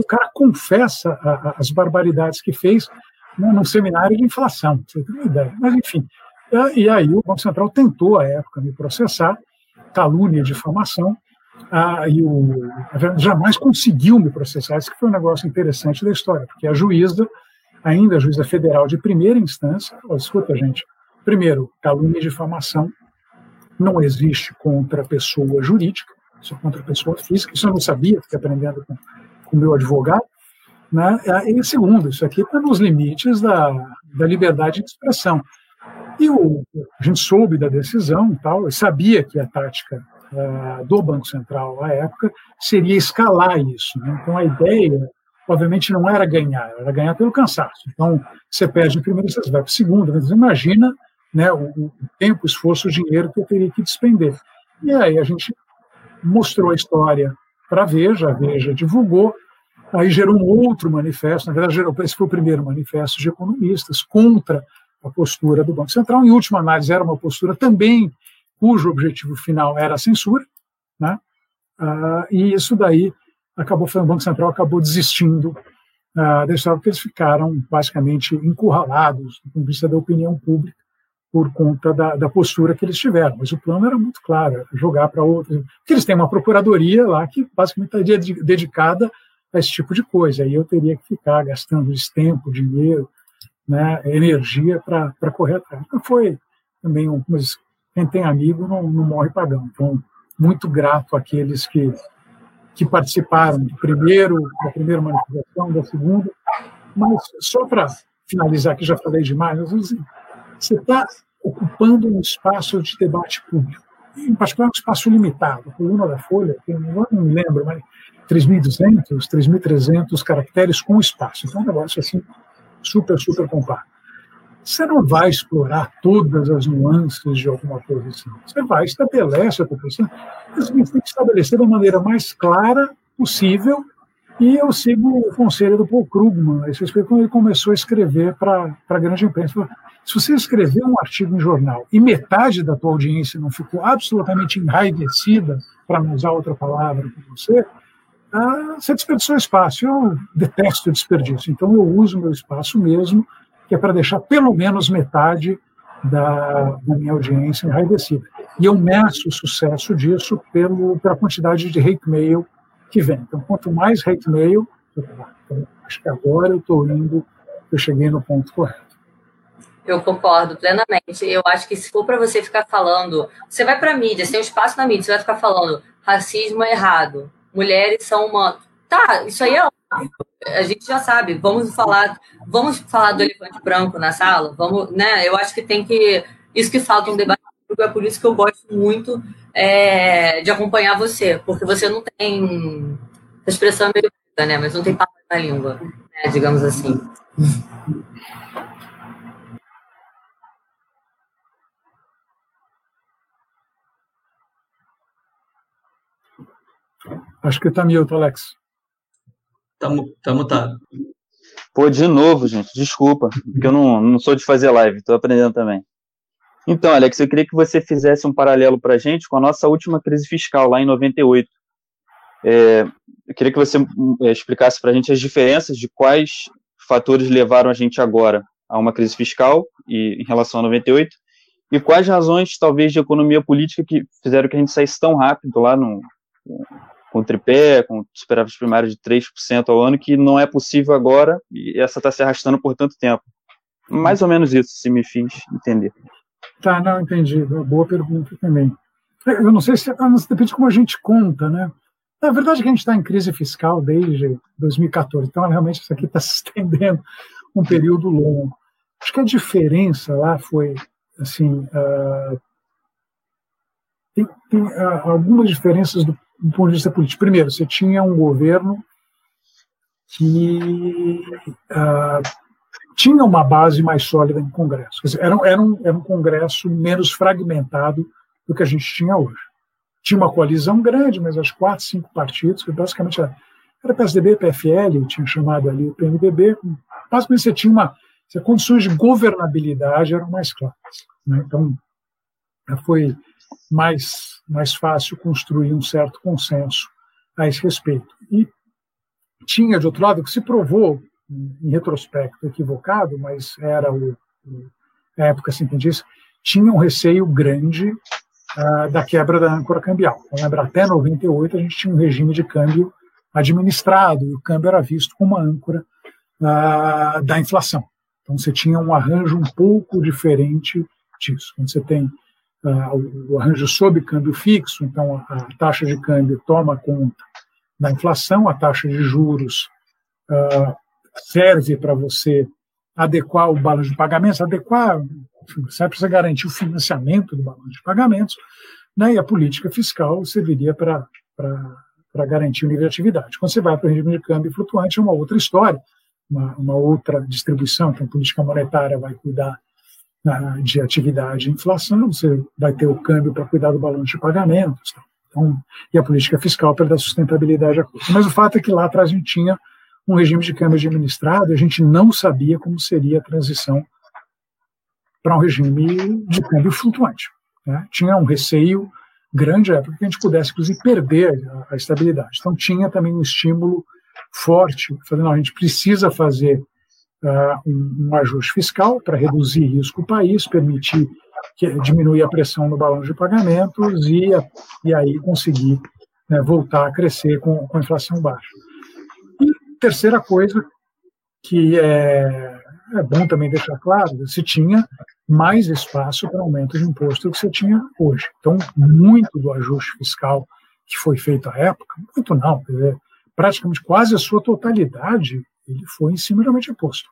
O cara confessa a, a, as barbaridades que fez num, seminário de inflação, você tem uma ideia. Mas, enfim, e aí o Banco Central tentou, à época, me processar, calúnia, difamação, ah, e o, jamais conseguiu me processar. Isso que foi um negócio interessante da história, porque a juíza, ainda a juíza federal de primeira instância, falou, escuta, gente, primeiro, calúnia e difamação não existe contra pessoa jurídica, só contra pessoa física, isso eu não sabia, fiquei aprendendo com o meu advogado, né? E segundo, isso aqui está nos limites da, da liberdade de expressão. E o, a gente soube da decisão e tal, e sabia que a tática uh, do Banco Central à época seria escalar isso. Né? Então a ideia, obviamente, não era ganhar, era ganhar pelo cansaço. Então você perde o primeiro, você vai para o segundo. Mas imagina né, o, o tempo, esforço, o dinheiro que eu teria que despender. E aí a gente mostrou a história para a Veja, a Veja divulgou, aí gerou um outro manifesto, na verdade, gerou, esse foi o primeiro manifesto de economistas contra a postura do Banco Central. Em última análise, era uma postura também cujo objetivo final era a censura, né? Ah, e isso daí acabou, o Banco Central acabou desistindo ah, da história, porque eles ficaram basicamente encurralados do ponto de vista da opinião pública por conta da, da postura que eles tiveram. Mas o plano era muito claro, jogar para outros. Porque eles têm uma procuradoria lá que basicamente está dedicada a esse tipo de coisa. Aí eu teria que ficar gastando tempo, dinheiro, né, energia para correr atrás. Então foi também um, mas quem tem amigo não, não morre pagão. Então, muito grato àqueles que, que participaram do primeiro, da primeira manifestação, da segunda. Mas só para finalizar, que já falei demais, assim, você está ocupando um espaço de debate público, em particular um espaço limitado. A coluna da Folha, tem, não me lembro, mas 3.200, 3.300 caracteres com espaço. Então, é um negócio assim super, super compacto. Você não vai explorar todas as nuances de alguma posição. Você vai estabelecer a posição, mas você tem que estabelecer da maneira mais clara possível. E eu sigo o conselho do Paul Krugman, esse quando ele começou a escrever para a grande imprensa. Se você escrever um artigo em jornal e metade da tua audiência não ficou absolutamente enraivecida, para não usar outra palavra para você, ah, você desperdiçou espaço. Eu detesto desperdício, então eu uso meu espaço mesmo, que é para deixar pelo menos metade da, da, minha audiência enraivecida. E eu meço o sucesso disso pelo, pela quantidade de hate mail que vem. Então, quanto mais hate mail, então, acho que agora eu estou indo, eu cheguei no ponto correto. Eu concordo plenamente. Eu acho que se for para você ficar falando, você vai para a mídia, tem um espaço na mídia, você vai ficar falando racismo é errado, mulheres são humanas. Tá, isso aí é. A gente já sabe. Vamos falar, vamos falar do elefante branco na sala. Vamos, né? Eu acho que tem que isso que falta um debate é por isso que eu gosto muito é, de acompanhar você, porque você não tem a expressão é meio né? Mas não tem palavra na língua, né? digamos assim. Acho que está mute, Alex. Tá, tá mutado. Pô, de novo, gente, desculpa, porque eu não, não sou de fazer live, estou aprendendo também. Então, Alex, eu queria que você fizesse um paralelo para a gente com a nossa última crise fiscal, lá em 98. É, eu queria que você é, explicasse para a gente as diferenças de quais fatores levaram a gente agora a uma crise fiscal e, em relação a 98 E quais razões, talvez, de economia política que fizeram que a gente saísse tão rápido lá no, com o tripé, com superávit primário de 3% ao ano, que não é possível agora, e essa está se arrastando por tanto tempo. Mais ou menos isso, se me fiz entender. Tá, não, entendi. Boa pergunta também. Eu não sei se depende de como a gente conta, né? Na verdade, que a gente está em crise fiscal desde 2014, então realmente isso aqui está se estendendo um período longo. Acho que a diferença lá foi, assim, uh, tem, tem uh, algumas diferenças do, do, ponto de vista político. Primeiro, você tinha um governo que uh, tinha uma base mais sólida em Congresso. Dizer, era, era, um, era um Congresso menos fragmentado do que a gente tinha hoje. Tinha uma coalizão grande, mas as quatro, cinco partidos, que basicamente era, era PSDB, PFL, tinha chamado ali o PMDB, basicamente você tinha uma. As condições de governabilidade eram mais claras. Né? Então, foi mais, mais fácil construir um certo consenso a esse respeito. E tinha, de outro lado, que se provou, em retrospecto, equivocado, mas era o, o a época, assim que disse, tinha um receio grande uh, da quebra da âncora cambial. Então, lembra, até 98 a gente tinha um regime de câmbio administrado, e o câmbio era visto como uma âncora uh, da inflação. Então você tinha um arranjo um pouco diferente disso. Quando você tem uh, o arranjo sob câmbio fixo, então a, a, taxa de câmbio toma conta da inflação, a taxa de juros serve para você adequar o balanço de pagamentos, adequar você precisa garantir o financiamento do balanço de pagamentos, né, e a política fiscal serviria para garantir o nível de atividade. Quando você vai para o regime de câmbio flutuante, é uma outra história, uma, uma outra distribuição, então a política monetária vai cuidar uh, de atividade e inflação, você vai ter o câmbio para cuidar do balanço de pagamentos, então, e a política fiscal para dar sustentabilidade à coisa. Mas o fato é que lá atrás a gente tinha um regime de câmbio administrado a gente não sabia como seria a transição para um regime de câmbio flutuante. Né? Tinha um receio grande à época que a gente pudesse, inclusive, perder a, a estabilidade. Então, tinha também um estímulo forte, falando, a gente precisa fazer uh, um, um, ajuste fiscal para reduzir risco do país, permitir que, diminuir a pressão no balanço de pagamentos e, e aí conseguir né, voltar a crescer com, com a inflação baixa. Terceira coisa, que é, é bom também deixar claro, se tinha mais espaço para aumento de imposto do que você tinha hoje. Então, muito do ajuste fiscal que foi feito à época, muito não, praticamente quase a sua totalidade, ele foi em cima de imposto.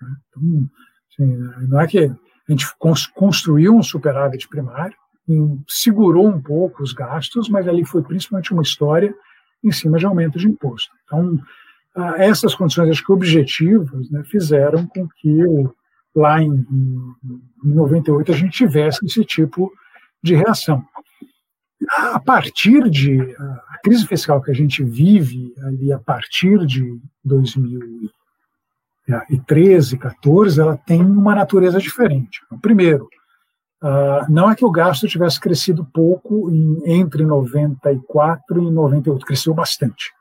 Né? Então, assim, não é que a gente construiu um superávit primário, segurou um pouco os gastos, mas ali foi principalmente uma história em cima de aumento de imposto. Então, essas condições, acho que objetivas, né, fizeram com que lá em, em 98 a gente tivesse esse tipo de reação. A partir de a crise fiscal que a gente vive ali a partir de 2013, 14, ela tem uma natureza diferente. Então, primeiro, uh, não é que o gasto tivesse crescido pouco entre 94 e 98, cresceu bastante.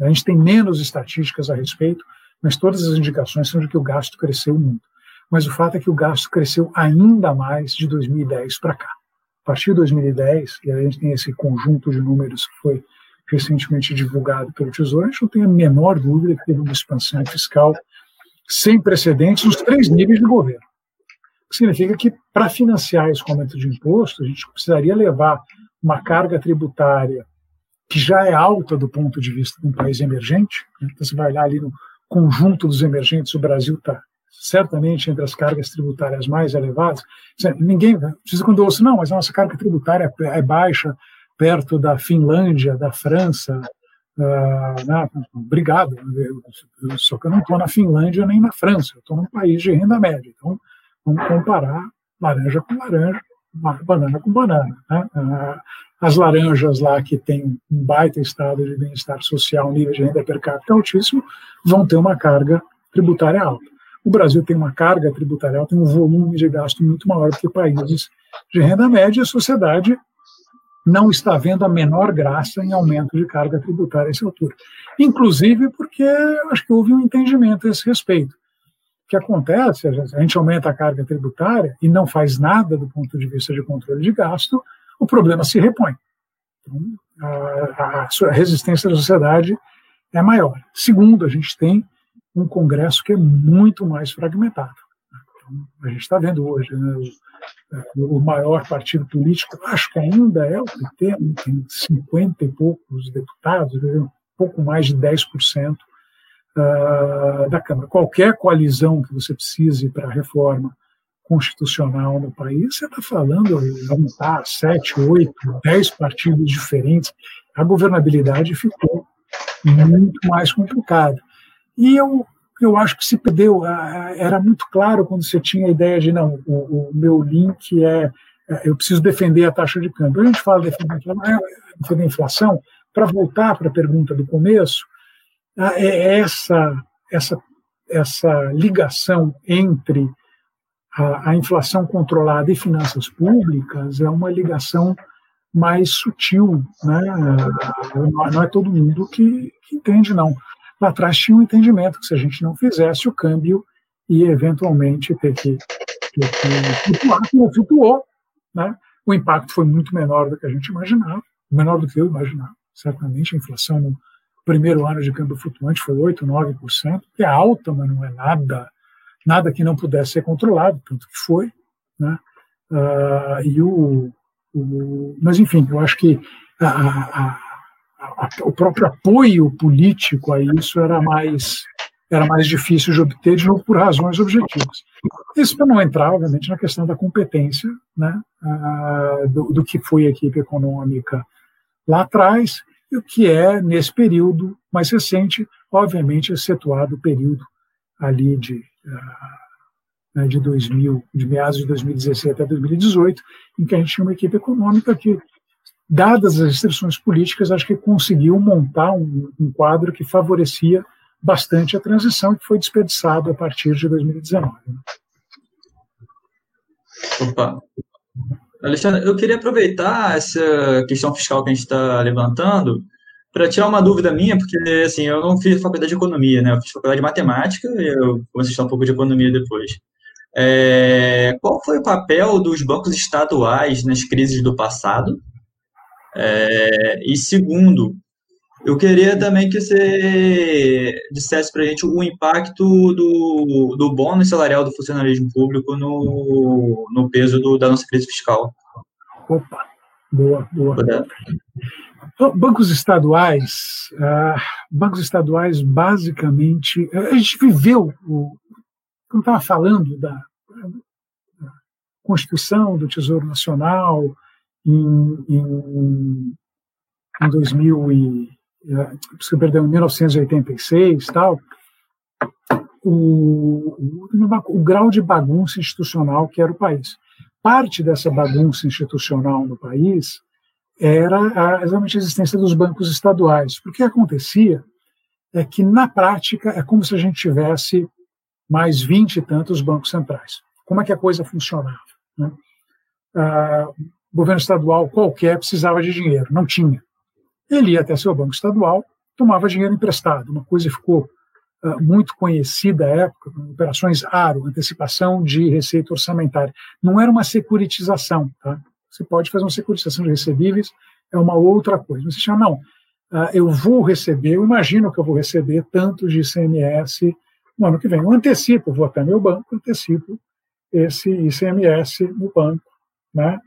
A gente tem menos estatísticas a respeito, mas todas as indicações são de que o gasto cresceu muito mas o fato é que o gasto cresceu ainda mais de 2010 para cá. A partir de 2010, e a gente tem esse conjunto de números que foi recentemente divulgado pelo Tesouro, a gente não tem a menor dúvida que teve uma expansão fiscal sem precedentes nos três níveis de governo. O que significa que, para financiar esse aumento de imposto, a gente precisaria levar uma carga tributária que já é alta do ponto de vista de um país emergente. Né? Então, você vai olhar ali no conjunto dos emergentes, o Brasil está certamente entre as cargas tributárias mais elevadas. Ninguém, precisa quando eu ouço, não, mas a nossa carga tributária é baixa perto da Finlândia, da França. Uh, né? Obrigado, só que eu não estou na Finlândia nem na França, eu estou num país de renda média. Então, vamos comparar laranja com laranja, banana com banana. Né? Uh, as laranjas lá que têm um baita estado de bem-estar social, nível de renda per capita altíssimo, vão ter uma carga tributária alta. O Brasil tem uma carga tributária, tem um volume de gasto muito maior do que países de renda média, e a sociedade não está vendo a menor graça em aumento de carga tributária a essa altura. Inclusive porque acho que houve um entendimento a esse respeito. que acontece, a gente aumenta a carga tributária e não faz nada do ponto de vista de controle de gasto, o problema se repõe. Então, a, a resistência da sociedade é maior. Segundo, a gente tem um Congresso que é muito mais fragmentado. Então, a gente está vendo hoje né, o, o, maior partido político, acho que ainda é o PT, né, tem 50 e poucos deputados, um pouco mais de 10% uh, da Câmara. Qualquer coalizão que você precise para a reforma constitucional no país, você está falando juntar sete, oito, dez partidos diferentes. A governabilidade ficou muito mais complicada. E eu, eu acho que se perdeu, era muito claro quando você tinha a ideia de, não, o, o meu link é, é, eu preciso defender a taxa de câmbio. A gente fala de defender a inflação, para voltar para a pergunta do começo, é essa, essa, essa ligação entre a, a, inflação controlada e finanças públicas é uma ligação mais sutil, né? não é todo mundo que, que entende, não. Lá atrás tinha um entendimento que se a gente não fizesse, o câmbio ia eventualmente ter que, ter que flutuar, como flutuou. Né? O impacto foi muito menor do que a gente imaginava, menor do que eu imaginava. Certamente a inflação no primeiro ano de câmbio flutuante foi 8%, 9%, que é alta, mas não é nada nada que não pudesse ser controlado, tanto que foi, né? Uh, e o, o, mas enfim, eu acho que a, a, a, o próprio apoio político a isso era mais era mais difícil de obter, de novo, por razões objetivas. Isso para não entrar, obviamente, na questão da competência né, uh, do, do, que foi a equipe econômica lá atrás, e o que é, nesse período mais recente, obviamente, excetuado o período ali de né, de 2000, de meados de 2017 até 2018, em que a gente tinha uma equipe econômica que, dadas as restrições políticas, acho que conseguiu montar um, um quadro que favorecia bastante a transição que foi desperdiçado a partir de 2019. Opa. Alexandre, eu queria aproveitar essa questão fiscal que a gente está levantando para tirar uma dúvida minha, porque assim, eu não fiz faculdade de economia, né? Eu fiz faculdade de matemática e eu comecei a estudar um pouco de economia depois. É, qual foi o papel dos bancos estaduais nas crises do passado? É, e segundo, eu queria também que você dissesse para a gente o impacto do, do bônus salarial do funcionalismo público no, no peso do, da nossa crise fiscal. Opa, boa, boa. Bancos estaduais, uh, bancos estaduais basicamente, a gente viveu, o, como estava falando da, da, Constituição do Tesouro Nacional em, em, em 2000 e, perdão, em 1986 tal, o, o, o grau de bagunça institucional que era o país. Parte dessa bagunça institucional no país era exatamente a existência dos bancos estaduais. O que acontecia é que, na prática, é como se a gente tivesse mais vinte e tantos bancos centrais. Como é que a coisa funcionava? Né? Ah, o governo estadual qualquer precisava de dinheiro, não tinha. Ele ia até seu banco estadual, tomava dinheiro emprestado. Uma coisa ficou ah, muito conhecida à época, operações ARO, antecipação de receita orçamentária. Não era uma securitização, tá? Você pode fazer uma securitização de recebíveis, é uma outra coisa. Você chama, não, uh, eu vou receber, eu imagino que eu vou receber tanto de ICMS no ano que vem. Eu antecipo, vou até meu banco, antecipo esse ICMS no banco, né?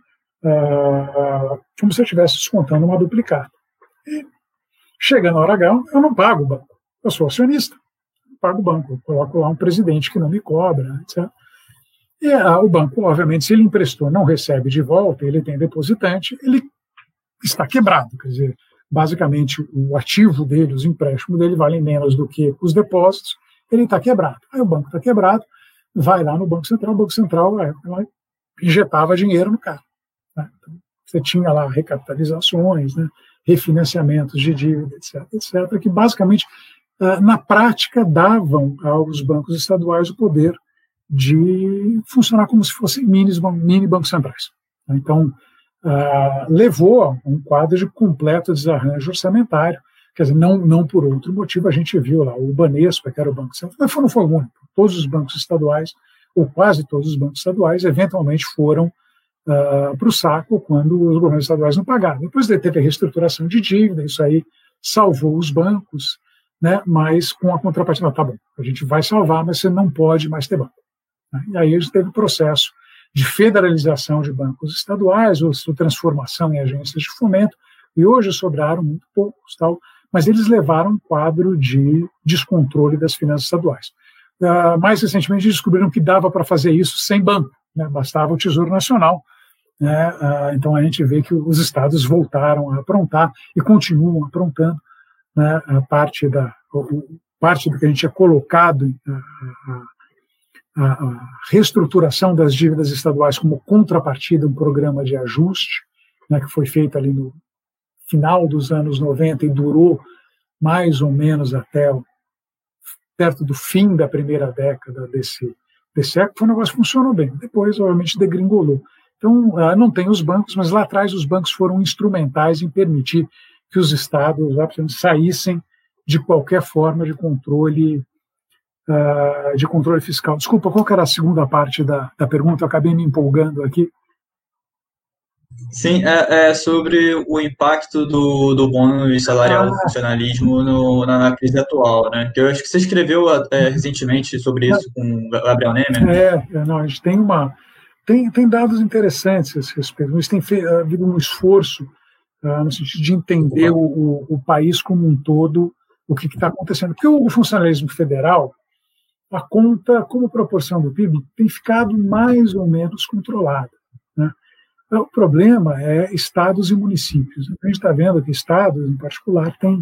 Uh, como se eu estivesse descontando uma duplicata. E chega na hora H, eu não pago o banco. Eu sou acionista, pago o banco. Eu coloco lá um presidente que não me cobra, etc. E a, o banco, obviamente, se ele emprestou, não recebe de volta, ele tem depositante, ele está quebrado. Quer dizer, basicamente, o ativo dele, os empréstimos dele valem menos do que os depósitos, ele está quebrado. Aí o banco está quebrado, vai lá no Banco Central, o Banco Central é, injetava dinheiro no cara. Né? Então, você tinha lá recapitalizações, né? refinanciamentos de dívida, etc., etc., que basicamente, ah, na prática, davam aos bancos estaduais o poder de funcionar como se fossem mini, mini bancos centrais. Então, uh, levou a um quadro de completo desarranjo orçamentário. Quer dizer, não, não por outro motivo, a gente viu lá o Banespa, que era o Banco Central, mas não foi o único. Todos os bancos estaduais, ou quase todos os bancos estaduais, eventualmente foram uh, para o saco quando os governos estaduais não pagaram. Depois teve a reestruturação de dívida, isso aí salvou os bancos, né, mas com a contrapartida, tá bom, a gente vai salvar, mas você não pode mais ter banco. Né? E aí a gente teve processo de federalização de bancos estaduais, ou sua transformação em agências de fomento, e hoje sobraram muito poucos, tal, mas eles levaram um quadro de descontrole das finanças estaduais. Uh, mais recentemente descobriram que dava para fazer isso sem banco, né, bastava o Tesouro Nacional. Né, uh, então a gente vê que os estados voltaram a aprontar e continuam aprontando né, a parte da parte do que a gente tinha colocado a, reestruturação das dívidas estaduais como contrapartida um programa de ajuste né, que foi feito ali no final dos anos 90 e durou mais ou menos até o, perto do fim da primeira década desse, desse século, foi um negócio que funcionou bem. Depois, obviamente, degringolou. Então, ah, não tem os bancos, mas lá atrás os bancos foram instrumentais em permitir que os estados saíssem de qualquer forma de controle uh, de controle fiscal. Desculpa, qual era a segunda parte da, da pergunta? Eu acabei me empolgando aqui. Sim, é, é, sobre o impacto do, do bônus salarial do ah. funcionalismo no, na, na, crise atual, né? Que eu acho que você escreveu é, recentemente sobre isso com o Gabriel Nemer. É, é, não, a gente tem uma tem, tem dados interessantes a esse respeito. Mas tem havido um esforço uh, no sentido de entender o, o, o, país como um todo, o que está acontecendo. Porque o funcionalismo federal, a conta como proporção do PIB tem ficado mais ou menos controlada. Né? O problema é estados e municípios. A gente está vendo que estados, em particular, tem,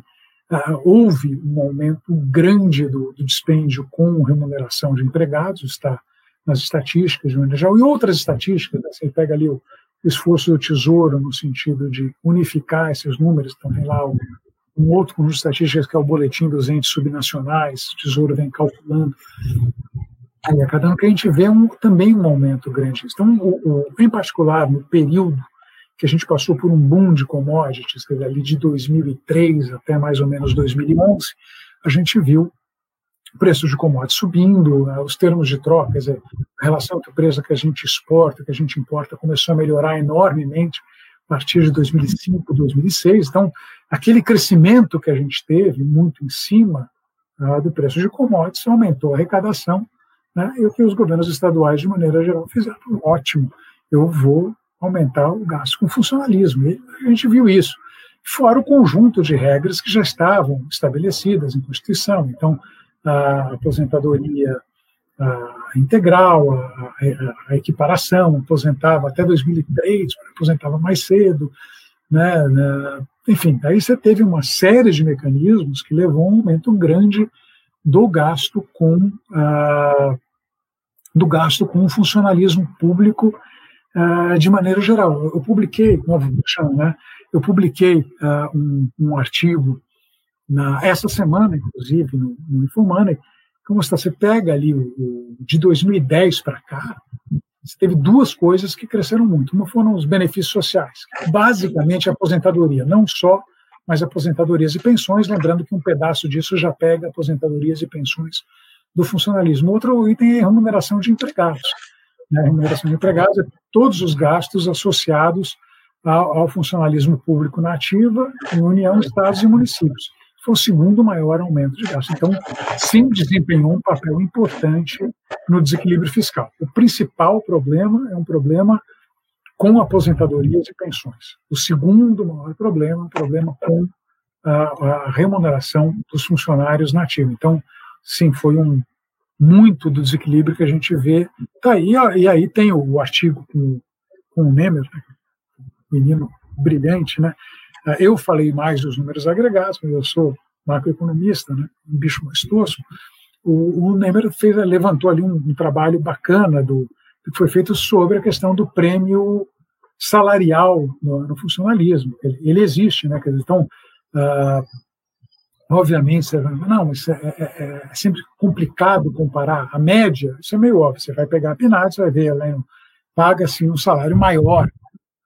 uh, houve um aumento grande do, do, dispêndio com remuneração de empregados, está nas estatísticas de maneira geral, e outras estatísticas, né? você pega ali o esforço do Tesouro no sentido de unificar esses números, então tem lá um, um outro conjunto de estatísticas que é o Boletim dos Entes Subnacionais, o Tesouro vem calculando. Aí, a cada ano que a gente vê um, também um aumento grande. Então, o, o, em particular, no período que a gente passou por um boom de commodities, quer dizer, ali de 2003 até mais ou menos 2011, a gente viu preços de commodities subindo, né, os termos de troca, quer dizer, a relação entre o preço que a gente exporta, que a gente importa, começou a melhorar enormemente partir de 2005, 2006. Então, aquele crescimento que a gente teve, muito em cima uh, do preço de commodities, aumentou a arrecadação né? E o que os governos estaduais, de maneira geral, fizeram, ótimo, eu vou aumentar o gasto com funcionalismo. E a gente viu isso. Fora o conjunto de regras que já estavam estabelecidas em Constituição. Então, a aposentadoria integral, a, a, a, equiparação, aposentava até 2003, aposentava mais cedo, né, né, enfim, aí você teve uma série de mecanismos que levou a um aumento grande do gasto com ah, do gasto com o funcionalismo público ah, de maneira geral. Eu publiquei, né, eu publiquei ah, um, um, artigo na, essa semana, inclusive, no, no está, você pega ali o, o de 2010 para cá, você teve duas coisas que cresceram muito. Uma foram os benefícios sociais, basicamente a aposentadoria, não só mas aposentadorias e pensões, lembrando que um pedaço disso já pega aposentadorias e pensões do funcionalismo. Outro item é a remuneração de empregados. Né? A remuneração de empregados é todos os gastos associados ao, ao funcionalismo público na ativa, em União, Estados e municípios. Foi o segundo maior aumento de gastos. Então, sim, desempenhou um papel importante no desequilíbrio fiscal. O principal problema é um problema com aposentadorias e pensões. O segundo maior problema é o problema com a, a remuneração dos funcionários nativos. Então, sim, foi um muito do desequilíbrio que a gente vê. Tá aí, e aí tem o, o artigo com, com o Nemer, né, menino brilhante, né? Ah, eu falei mais dos números agregados, mas eu sou macroeconomista, né? Um bicho mais tosco. O, o fez, levantou ali um, um trabalho bacana do, que foi feito sobre a questão do prêmio salarial no, no funcionalismo. Ele, ele, existe, né? Então, uh, obviamente, você não, mas é, é, é, é, sempre complicado comparar a média. Isso é meio óbvio. Você vai pegar a PNAD, você vai ver, ela paga assim um salário maior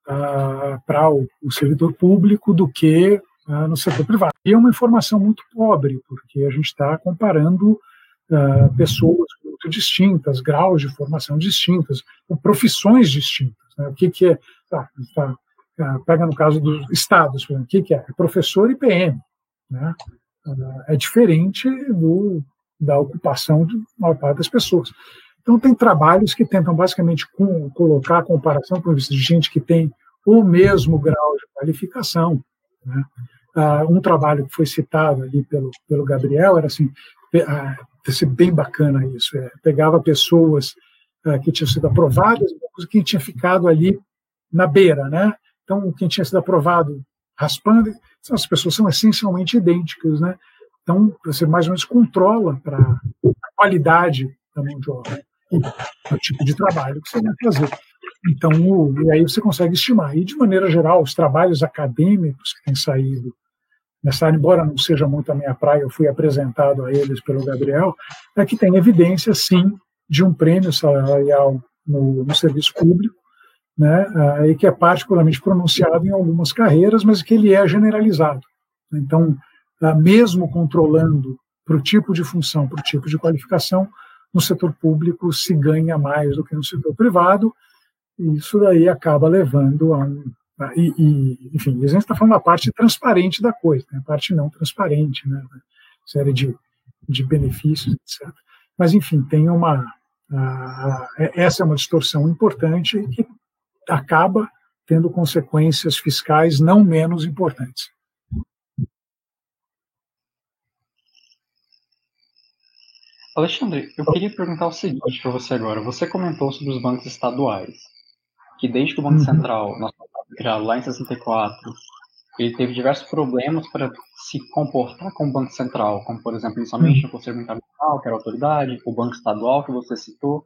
uh, para o, o, servidor público do que uh, no setor privado. E é uma informação muito pobre, porque a gente está comparando uh, pessoas muito distintas, graus de formação distintas, profissões distintas. Né? O que, que é. Tá, tá, pega no caso dos estados, o que, que é? É professor e PM. Né? é diferente do, da ocupação de maior parte das pessoas. Então, tem trabalhos que tentam basicamente com, colocar a comparação com gente que tem o mesmo grau de qualificação. Né? Uh, um trabalho que foi citado ali pelo, pelo Gabriel era assim, uh, bem bacana isso, é, pegava pessoas uh, que tinham sido aprovadas, quem tinha ficado ali na beira, né? Então, quem tinha sido aprovado raspando, as pessoas são essencialmente idênticas, né? Então, você mais ou menos controla para a qualidade da mão de obra o tipo de trabalho que você vai fazer. Então, o, e aí você consegue estimar. E, de maneira geral, os trabalhos acadêmicos que têm saído nessa área, embora não seja muito a minha praia, eu fui apresentado a eles pelo Gabriel, é que tem evidência, sim, de um prêmio salarial no, no serviço público, né, uh, e que é particularmente pronunciado em algumas carreiras, mas que ele é generalizado. Então, uh, mesmo controlando para o tipo de função, para o tipo de qualificação, no setor público se ganha mais do que no setor privado, e isso daí acaba levando a um. A, e, e, enfim, a gente está falando da parte transparente da coisa, né, a parte não transparente, né, série de, de benefícios, etc. Mas, enfim, tem uma. essa é uma distorção importante que acaba tendo consequências fiscais não menos importantes. Alexandre, eu queria perguntar o seguinte para você agora. Você comentou sobre os bancos estaduais, que desde que o Banco uhum. Central, criado lá em 64, ele teve diversos problemas para se comportar como Banco Central, como, por exemplo, inicialmente uhum. no Conselho Monetário que era a autoridade, o Banco Estadual, que você citou,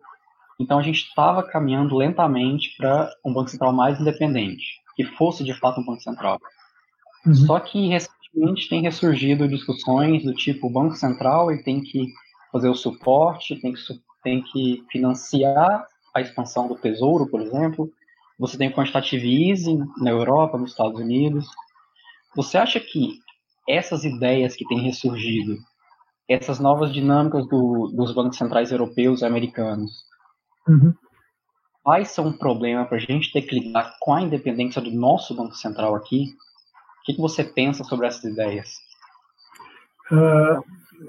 então a gente estava caminhando lentamente para um banco central mais independente, que fosse de fato um banco central. Uhum. Só que recentemente tem ressurgido discussões do tipo o banco central ele tem que fazer o suporte, tem que, tem que financiar a expansão do tesouro, por exemplo. Você tem quantitative easing na Europa, nos Estados Unidos. Você acha que essas ideias que têm ressurgido, essas novas dinâmicas do, dos bancos centrais europeus e americanos, Uhum. Vai ser um problema para a gente ter que lidar com a independência do nosso Banco Central aqui? O que, que você pensa sobre essas ideias? Uh,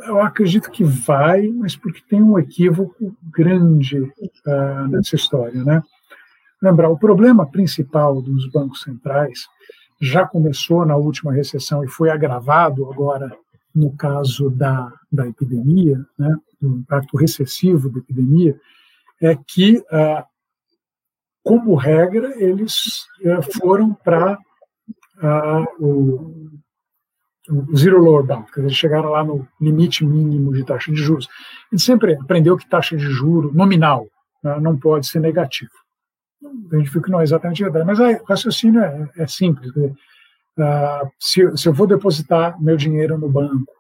eu acredito que vai, mas porque tem um equívoco grande uh, nessa história, né? Lembrar, o problema principal dos bancos centrais já começou na última recessão e foi agravado agora no caso da, da epidemia, né, do impacto recessivo da epidemia, é que, ah, como regra, eles eh, foram para ah, o, o zero lower bound, eles chegaram lá no limite mínimo de taxa de juros. Gente sempre aprendeu que taxa de juro nominal né, não pode ser negativo. A gente viu que não é exatamente verdade, mas o raciocínio é, é simples. Uh, se, se, eu vou depositar meu dinheiro no banco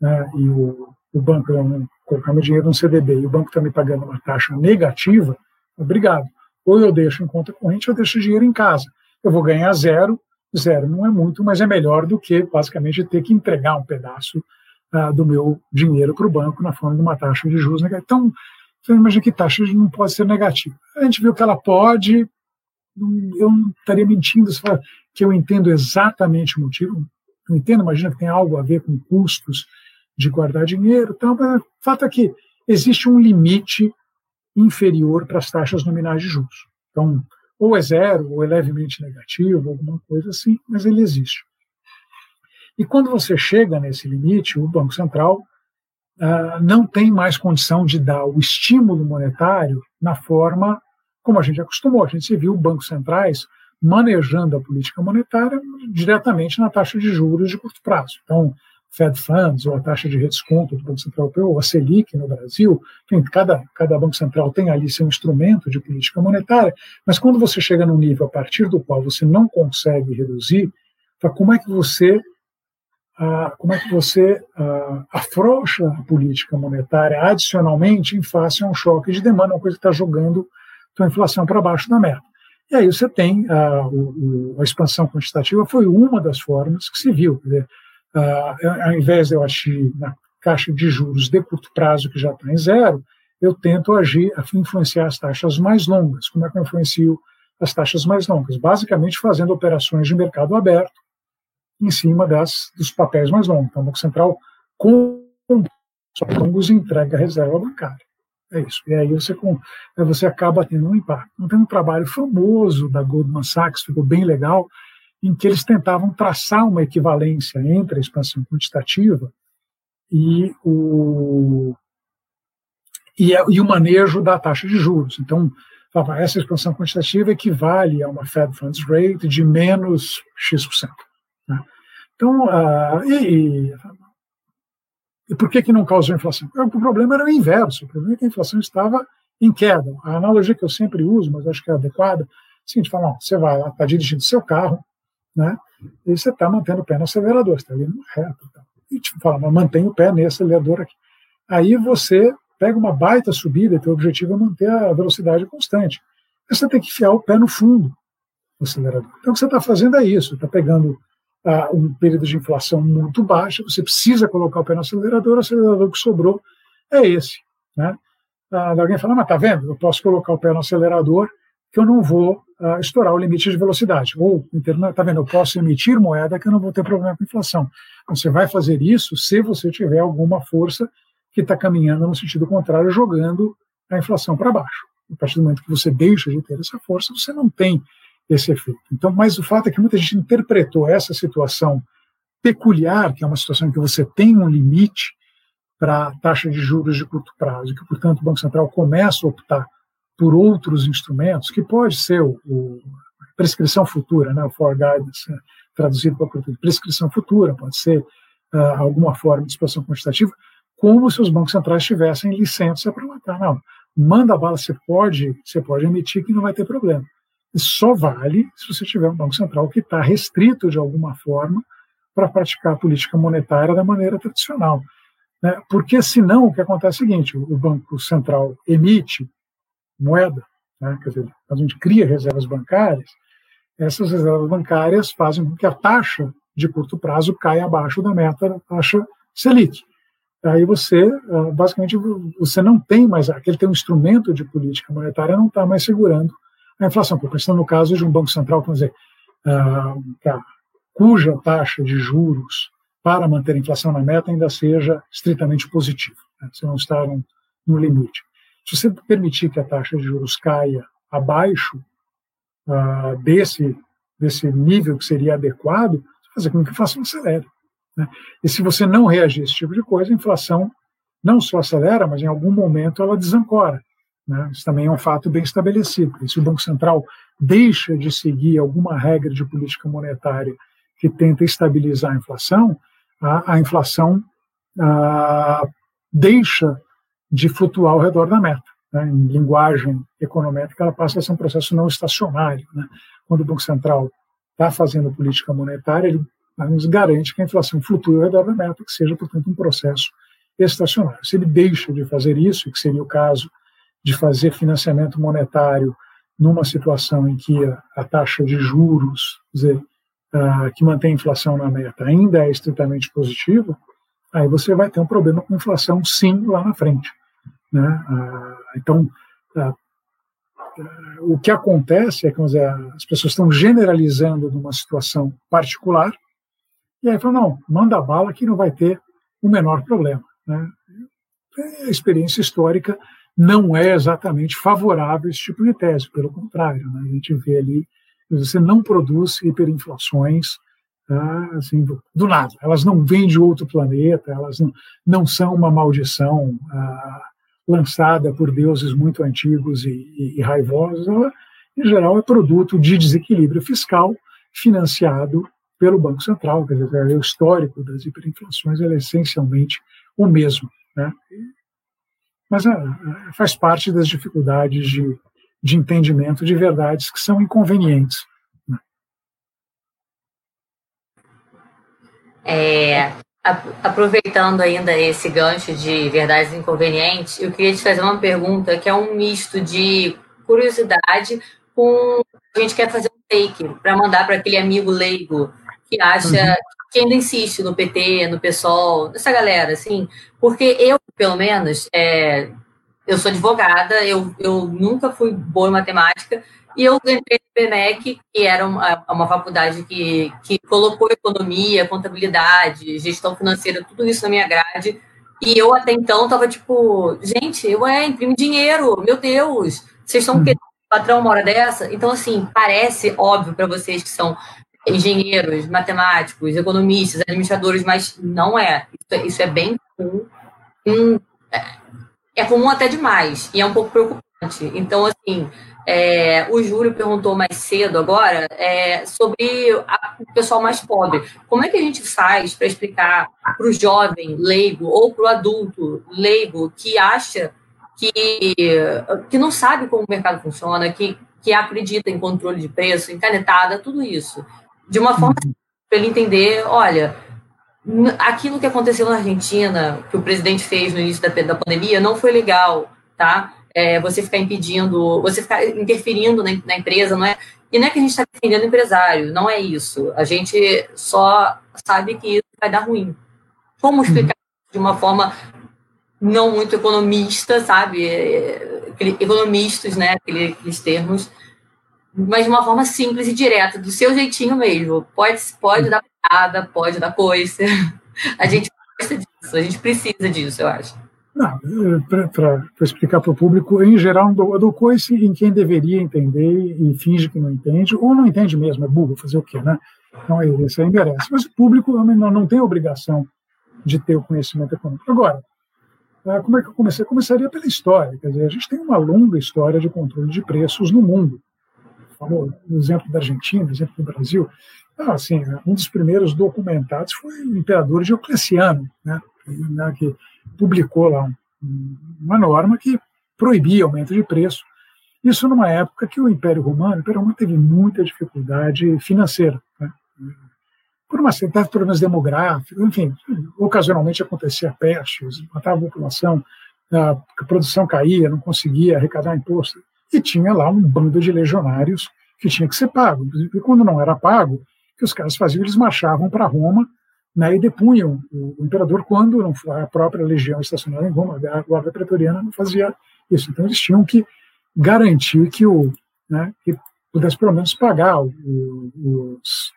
né, e o, o banco não colocar meu dinheiro no CDB e o banco está me pagando uma taxa negativa, obrigado. Ou eu deixo em conta corrente ou eu deixo o dinheiro em casa. Eu vou ganhar zero, zero não é muito, mas é melhor do que basicamente ter que entregar um pedaço uh, do meu dinheiro para o banco na forma de uma taxa de juros negativa. Então, você imagina que taxa não pode ser negativa. A gente viu que ela pode, eu não estaria mentindo se falar que eu entendo exatamente o motivo. Eu entendo, imagina que tem algo a ver com custos de guardar dinheiro. Então, o fato é que existe um limite inferior para as taxas nominais de juros. Então, ou é zero, ou é levemente negativo, alguma coisa assim, mas ele existe. E quando você chega nesse limite, o Banco Central uh, não tem mais condição de dar o estímulo monetário na forma como a gente acostumou. A gente se viu bancos centrais manejando a política monetária diretamente na taxa de juros de curto prazo. Então, Fed Funds, ou a taxa de redesconto do Banco Central Europeu, ou a Selic no Brasil, enfim, cada, cada Banco Central tem ali seu instrumento de política monetária, mas quando você chega num nível a partir do qual você não consegue reduzir, tá, como é que você ah, como é que você ah, afrouxa a política monetária adicionalmente em face a um choque de demanda, uma coisa que está jogando a inflação para baixo da meta. E aí você tem a, o, a expansão quantitativa, foi uma das formas que se viu. Dizer, uh, ao invés de eu agir na caixa de juros de curto prazo, que já está em zero, eu tento agir a influenciar as taxas mais longas. Como é que eu influencio as taxas mais longas? Basicamente fazendo operações de mercado aberto em cima das, dos papéis mais longos. Então, o Banco Central com longos entrega a reserva bancária. É isso. E aí você, você acaba tendo um impacto. Então, tem um trabalho famoso da Goldman Sachs, ficou bem legal, em que eles tentavam traçar uma equivalência entre a expansão quantitativa e o, e, e o manejo da taxa de juros. Então, essa expansão quantitativa equivale a uma Fed Funds Rate de menos X%. Né? Então, uh, e, e, por que, que não causou inflação? O problema era o inverso, o problema é que a inflação estava em queda. A analogia que eu sempre uso, mas acho que é adequada, é a seguinte, você vai lá, está dirigindo seu carro, né, e você está mantendo o pé no acelerador, você está no reto. E te fala, mas mantém o pé nesse acelerador aqui. Aí você pega uma baita subida e teu objetivo é manter a velocidade constante. Você tem que enfiar o pé no fundo do acelerador. Então o que você está fazendo é isso, está pegando uh, um período de inflação muito baixo, você precisa colocar o pé no acelerador, o acelerador que sobrou é esse. Né? Uh, alguém fala, mas tá vendo, eu posso colocar o pé no acelerador que eu não vou uh, estourar o limite de velocidade. Ou, tá vendo, eu posso emitir moeda que eu não vou ter problema com inflação. Então, você vai fazer isso se você tiver alguma força que está caminhando no sentido contrário, jogando a inflação para baixo. A partir do momento que você deixa de ter essa força, você não tem esse efeito. Então, mas o fato é que muita gente interpretou essa situação peculiar, que é uma situação em que você tem um limite para a taxa de juros de curto prazo, e que, portanto, o Banco Central começa a optar por outros instrumentos, que pode ser o, o prescrição futura, né, o for guidance, né, traduzido para português, prescrição futura, pode ser uh, alguma forma de expansão quantitativa, como se os bancos centrais tivessem licença para matar. Não, manda bala, você pode, você pode emitir que não vai ter problema só vale se você tiver um Banco Central que está restrito de alguma forma para praticar a política monetária da maneira tradicional. Né? Porque, senão, o que acontece é o seguinte: o Banco Central emite moeda, né? quer dizer, a gente cria reservas bancárias, essas reservas bancárias fazem com que a taxa de curto prazo caia abaixo da meta da taxa Selic. Aí você, ah, basicamente, você não tem mais, aquele tem um instrumento de política monetária, não está mais segurando a inflação, porque estamos no caso de um Banco Central, vamos dizer, uh, cuja taxa de juros para manter a inflação na meta ainda seja estritamente positiva, né? se não está no, limite. Se você permitir que a taxa de juros caia abaixo uh, desse, desse nível que seria adequado, você fazer com que a inflação acelere. Né? E se você não reagir a esse tipo de coisa, a inflação não só acelera, mas em algum momento ela desancora. Né? Isso também é um fato bem estabelecido. E se o Banco Central deixa de seguir alguma regra de política monetária que tenta estabilizar a inflação, a, a inflação a, deixa de flutuar ao redor da meta. Né? Em linguagem econométrica, ela passa a ser um processo não estacionário. Né? Quando o Banco Central está fazendo política monetária, ele nos garante que a inflação flutue ao redor da meta, que seja, portanto, um processo estacionário. Se ele deixa de fazer isso, que seria o caso de fazer financiamento monetário numa situação em que a, taxa de juros, dizer, uh, que mantém a inflação na meta, ainda é estritamente positiva, aí você vai ter um problema com inflação, sim, lá na frente. Né? Uh, então, uh, o que acontece é que as pessoas estão generalizando numa situação particular, e aí falam, não, manda bala que não vai ter o menor problema. Né? É a experiência histórica não é exatamente favorável a esse tipo de tese, pelo contrário, né? a gente vê ali você não produz hiperinflações tá? assim, do nada, elas não vêm de outro planeta, elas não, não são uma maldição ah, lançada por deuses muito antigos e, e, e raivosos, ela, em geral, é produto de desequilíbrio fiscal financiado pelo Banco Central, quer dizer, o histórico das hiperinflações é essencialmente o mesmo. Né? Mas é, faz parte das dificuldades de, de entendimento de verdades que são inconvenientes. Né? É, aproveitando ainda esse gancho de verdades inconvenientes, eu queria te fazer uma pergunta que é um misto de curiosidade com a gente quer fazer um take para mandar para aquele amigo leigo que acha uhum. que ainda insiste no PT, no PSOL, essa galera, assim, porque eu, pelo menos, é, eu sou advogada, eu, eu nunca fui boa em matemática, e eu entrei no PMEC, que era uma, uma faculdade que, que colocou economia, contabilidade, gestão financeira, tudo isso na minha grade. E eu até então estava tipo, gente, eu é, imprime dinheiro, meu Deus, vocês estão querendo patrão uma hora dessa? Então, assim, parece óbvio para vocês que são engenheiros, matemáticos, economistas, administradores, mas não é. Isso é, isso é bem comum. Um, é, é comum até demais e é um pouco preocupante. Então, assim, é, o Júlio perguntou mais cedo agora é, sobre a, o pessoal mais pobre. Como é que a gente faz para explicar para o jovem leigo ou para o adulto leigo que acha que, que não sabe como o mercado funciona, que, que acredita em controle de preço, em canetada, tudo isso, de uma forma uhum. para ele entender, olha, aquilo que aconteceu na Argentina, que o presidente fez no início da, da pandemia, não foi legal, tá? É, você ficar impedindo, você ficar interferindo na, na, empresa, não é? E não é que a gente está defendendo o empresário, não é isso. A gente só sabe que isso vai dar ruim. Como explicar de uma forma não muito economista, sabe? Economistas, né? Aqueles termos, mas de uma forma simples e direta, do seu jeitinho mesmo. Pode, pode dar piada, pode dar coisa. A gente gosta disso, a gente precisa disso, eu acho. Para explicar para o público, em geral, coice em quem deveria entender e finge que não entende, ou não entende mesmo, é burro, fazer o quê, né? Então, isso aí merece. Mas o público não, não tem obrigação de ter o conhecimento econômico. Agora, ah, como é que eu comecei? Eu começaria pela história. Quer dizer, a gente tem uma longa história de controle de preços no mundo. Falou o exemplo da Argentina, exemplo do Brasil. Ah, assim, um dos primeiros documentados foi o imperador Diocleciano, né? que publicou lá uma norma que proibia aumento de preço. Isso numa época que o Império Romano, o Império Romano teve muita dificuldade financeira, né? por uma certa problemas demográficos, enfim, ocasionalmente acontecia peste, matava a população, a produção caía, não conseguia arrecadar imposto, e tinha lá um bando de legionários que tinha que ser pago. E quando não era pago, que os caras faziam, eles marchavam para Roma né, e depunham o, o, imperador quando não, a própria legião estacionada em Roma, a guarda pretoriana não fazia isso. Então eles tinham que garantir que o né, que pudesse pelo menos pagar o, os,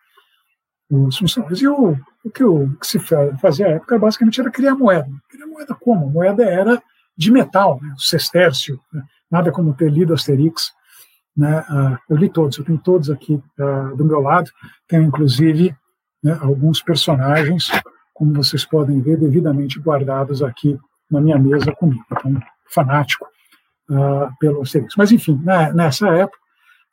os funcionários. E o, o, que, o que se fazia à época basicamente era criar moeda. Criar moeda como? A moeda era de metal, né, o sestércio, né, nada como ter lido Asterix. Né, uh, eu li todos, eu tenho todos aqui uh, do meu lado, tenho inclusive né, alguns personagens, como vocês podem ver, devidamente guardados aqui na minha mesa comigo. Então, fanático uh, pelo Asterix. Mas, enfim, na, nessa época,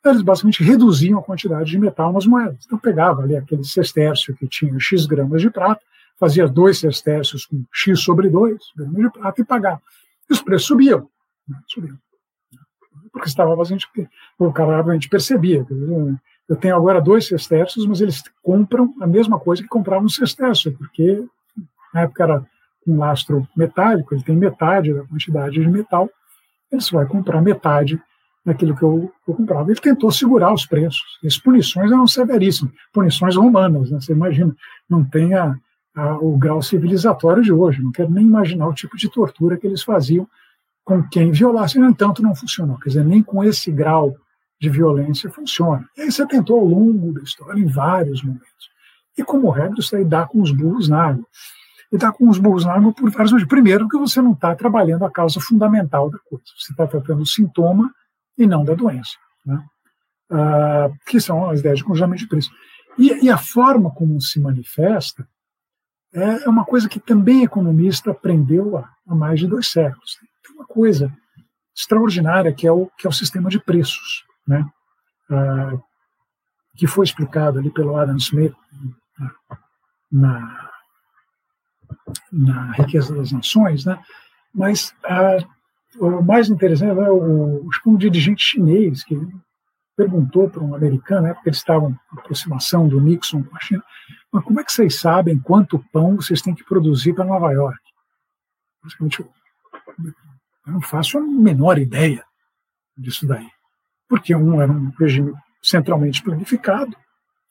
eles basicamente reduziam a quantidade de metal nas moedas. Então, pegava ali aquele sestércio que tinha X gramas de prata, fazia dois sestércios com X sobre 2 gramas de prata e pagava. E os preços subiam. Né, subiam. Porque estava bastante. O cara obviamente percebia. Eu tenho agora dois sestércios, mas eles compram a mesma coisa que compravam no sestércio, porque na época era um lastro metálico, ele tem metade da quantidade de metal, ele só vai comprar metade daquilo que eu, eu comprava. Ele tentou segurar os preços. As punições eram severíssimas, punições romanas, né? você imagina, não tem a, a, o grau civilizatório de hoje, não quero nem imaginar o tipo de tortura que eles faziam com quem violasse. No entanto, não funcionou, quer dizer, nem com esse grau de violência funciona. E aí você tentou ao longo da história, em vários momentos. E como regra, isso aí dá com os burros na água. E dá com os burros na água por vários motivos. Primeiro, porque você não está trabalhando a causa fundamental da coisa. Você está tratando o sintoma e não da doença. Né? Ah, que são as ideias de congelamento de preço. E, e, a forma como se manifesta é, é uma coisa que também economista aprendeu há, há mais de dois séculos. Tem uma coisa extraordinária que é o, que é o sistema de preços né, ah, que foi explicado ali pelo Adam Smith na, na Riqueza das Nações, né, mas ah, o mais interessante é o, um dirigente chinês que perguntou para um americano, né, porque eles estavam na aproximação do Nixon com a China, mas como é que vocês sabem quanto pão vocês têm que produzir para Nova York? Basicamente, eu não faço a menor ideia disso daí. Porque um era um regime centralmente planificado,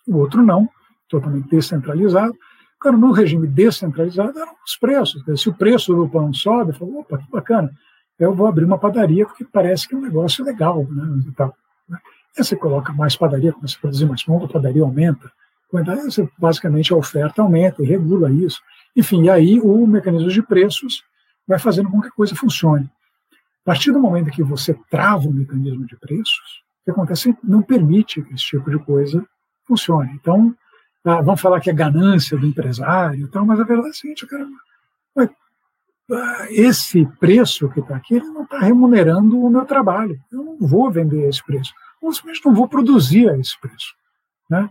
o outro não, totalmente descentralizado. Agora, no regime descentralizado, eram os preços. Se o preço do pão sobe, falou, opa, que bacana, eu vou abrir uma padaria porque parece que é um negócio legal. Né, e tal, né? Aí você coloca mais padaria, começa a produzir mais pão, a padaria aumenta. Você, basicamente, a oferta aumenta e regula isso. Enfim, aí o mecanismo de preços vai fazendo com que a coisa funcione. A partir do momento que você trava o mecanismo de preços, o que acontece não permite que esse tipo de coisa funcione. Então, ah, vamos falar que é ganância do empresário, então, mas a verdade é a seguinte, cara, ah, esse preço que está aqui, ele não está remunerando o meu trabalho. Eu não vou vender esse preço. Ou simplesmente não vou produzir a esse preço. Né?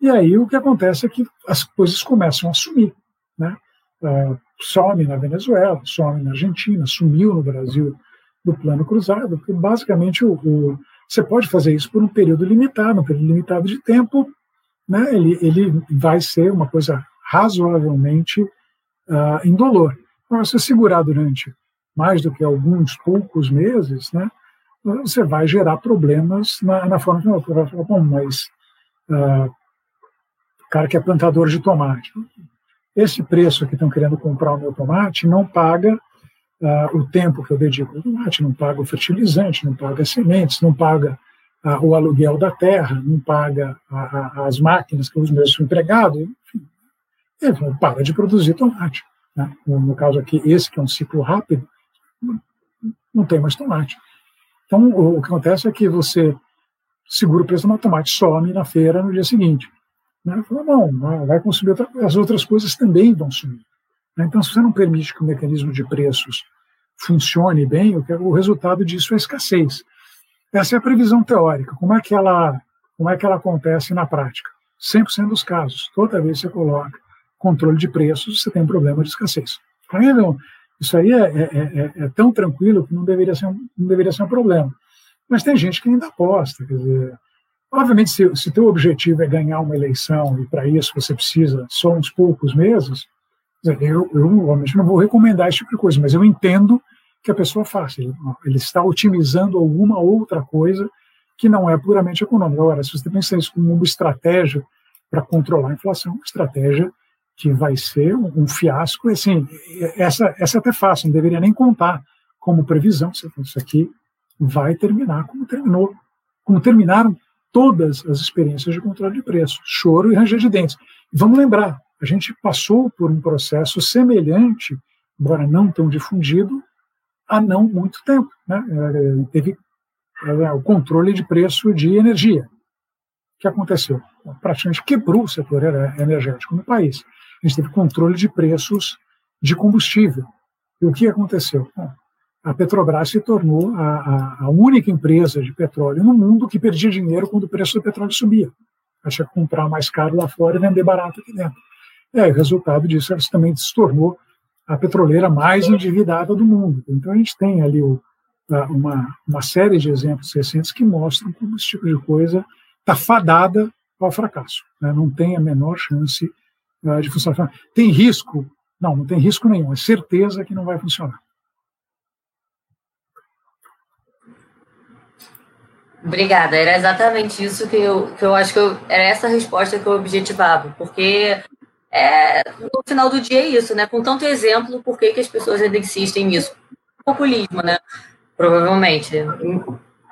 E aí o que acontece é que as coisas começam a sumir. Né? Uh, some na Venezuela, some na Argentina, sumiu no Brasil do plano cruzado, porque basicamente o, o, você pode fazer isso por um período limitado, um período limitado de tempo, né? ele, ele vai ser uma coisa razoavelmente uh, indolor. Para você segurar durante mais do que alguns poucos meses, né, você vai gerar problemas na, na forma que você vai falar, bom, mas uh, o cara que é plantador de tomate, esse preço que estão querendo comprar o meu tomate não paga uh, o tempo que eu dedico ao tomate, não paga o fertilizante, não paga as sementes, não paga uh, o aluguel da terra, não paga as máquinas que eu uso mesmo empregado, enfim, ele para de produzir tomate. Né? No caso aqui, esse que é um ciclo rápido, não tem mais tomate. Então, o que acontece é que você segura o preço do tomate, some na feira no dia seguinte. Né? Fala, não, vai consumir outra as outras coisas também vão sumir. Então, se você não permite que o mecanismo de preços funcione bem, o resultado disso é escassez. Essa é a previsão teórica. Como é que ela, como é que ela acontece na prática? 100% dos casos. Toda vez que você coloca controle de preços, você tem um problema de escassez. Então, isso aí é, é, é, é, tão tranquilo que não deveria, ser um, não deveria ser um problema. Mas tem gente que ainda aposta. Quer dizer, obviamente, se, se teu objetivo é ganhar uma eleição e para isso você precisa só uns poucos meses, eu, eu obviamente não vou recomendar esse tipo de coisa, mas eu entendo que a pessoa faça. Ele, ele está otimizando alguma outra coisa que não é puramente econômica. Agora, se você pensa isso como uma estratégia para controlar a inflação, uma estratégia que vai ser um, fiasco. Assim, essa, essa é até fácil, não deveria nem contar como previsão. Isso aqui vai terminar como terminou, como terminaram todas as experiências de controle de preço, choro e ranger de dentes. Vamos lembrar, a gente passou por um processo semelhante, embora não tão difundido, há não muito tempo. Né? É, teve é, o controle de preço de energia. O que aconteceu? Praticamente quebrou o setor energético no país a gente teve controle de preços de combustível. E o que aconteceu? A Petrobras se tornou a, a, a, única empresa de petróleo no mundo que perdia dinheiro quando o preço do petróleo subia. Ela tinha que comprar mais caro lá fora e vender barato aqui dentro. O resultado disso, ela também se tornou a petroleira mais endividada do mundo. Então, a gente tem ali o, uma, uma série de exemplos recentes que mostram como esse tipo de coisa está fadada ao fracasso. Né? Não tem a menor chance de funcionar. Tem risco? Não, não tem risco nenhum. É certeza que não vai funcionar. Obrigada. Era exatamente isso que eu, que eu acho que eu, era essa resposta que eu objetivava, porque é, no final do dia é isso, né? Com tanto exemplo, por que, que as pessoas ainda insistem nisso? Populismo, né? Provavelmente.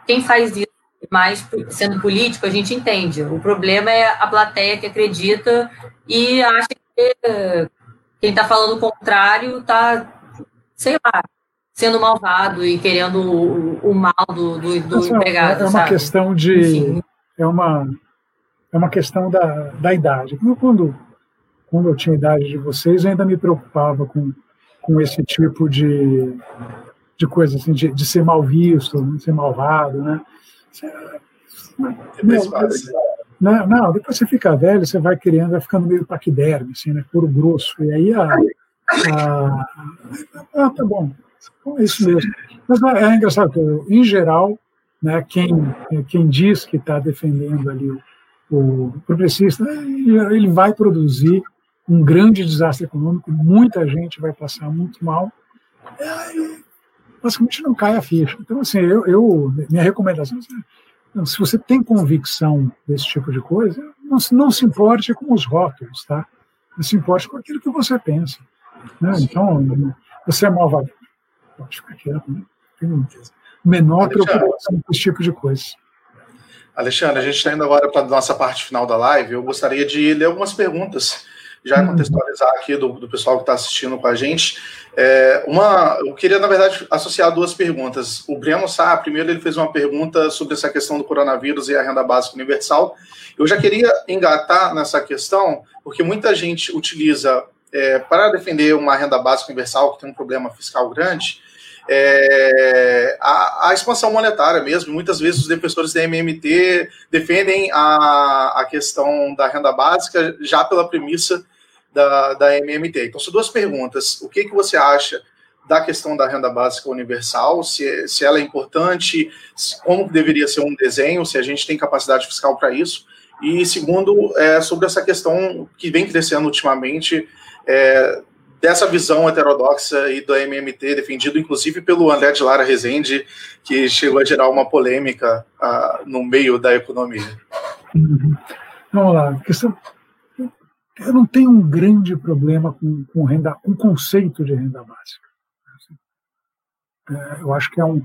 Quem faz isso mais sendo político, a gente entende. O problema é a plateia que acredita e acha que quem está falando o contrário está, sei lá, sendo malvado e querendo o, o mal do, do, do empregado. É uma sabe? questão de. É uma, é uma questão da, da idade. Quando, quando eu tinha a idade de vocês, eu ainda me preocupava com, com esse tipo de, de coisa, assim, de, de ser mal visto, de ser malvado, né? Não, não, depois você fica velho, você vai criando, vai ficando meio paquiderme, assim, né? Puro grosso. E aí a. a ah, tá bom. É isso mesmo. Mas é, é engraçado, que, em geral, né, quem, quem diz que está defendendo ali o, o progressista, ele vai produzir um grande desastre econômico, muita gente vai passar muito mal. E, basicamente não cai a ficha. Então, assim, eu, eu minha recomendação é Então, se você tem convicção desse tipo de coisa, não, não se importe com os rótulos, tá? Não se importe com aquilo que você pensa. Né? Então, você é malvado. Pode ficar quieto, né? Tem menor preocupação com esse tipo de coisa. Alexandre, a gente está indo agora para a nossa parte final da live. Eu gostaria de ler algumas perguntas, já contextualizar aqui do, do pessoal que está assistindo com a gente. É, uma, eu queria, na verdade, associar duas perguntas. O Breno Sá, primeiro, ele fez uma pergunta sobre essa questão do coronavírus e a renda básica universal. Eu já queria engatar nessa questão, porque muita gente utiliza é, para defender uma renda básica universal que tem um problema fiscal grande, é, a, a, expansão monetária mesmo. Muitas vezes os defensores da MMT defendem a, a questão da renda básica já pela premissa da, da MMT. Então, são duas perguntas. O que, que você acha da questão da renda básica universal, se, se ela é importante, como deveria ser um desenho, se a gente tem capacidade fiscal para isso. E segundo, é, sobre essa questão que vem crescendo ultimamente é, dessa visão heterodoxa e do MMT, defendido inclusive pelo André de Lara Rezende, que chegou a gerar uma polêmica uh, no meio da economia. Uhum. Vamos lá, questão. Eu não tenho um grande problema com, com renda, com o conceito de renda básica. É, eu acho que é um.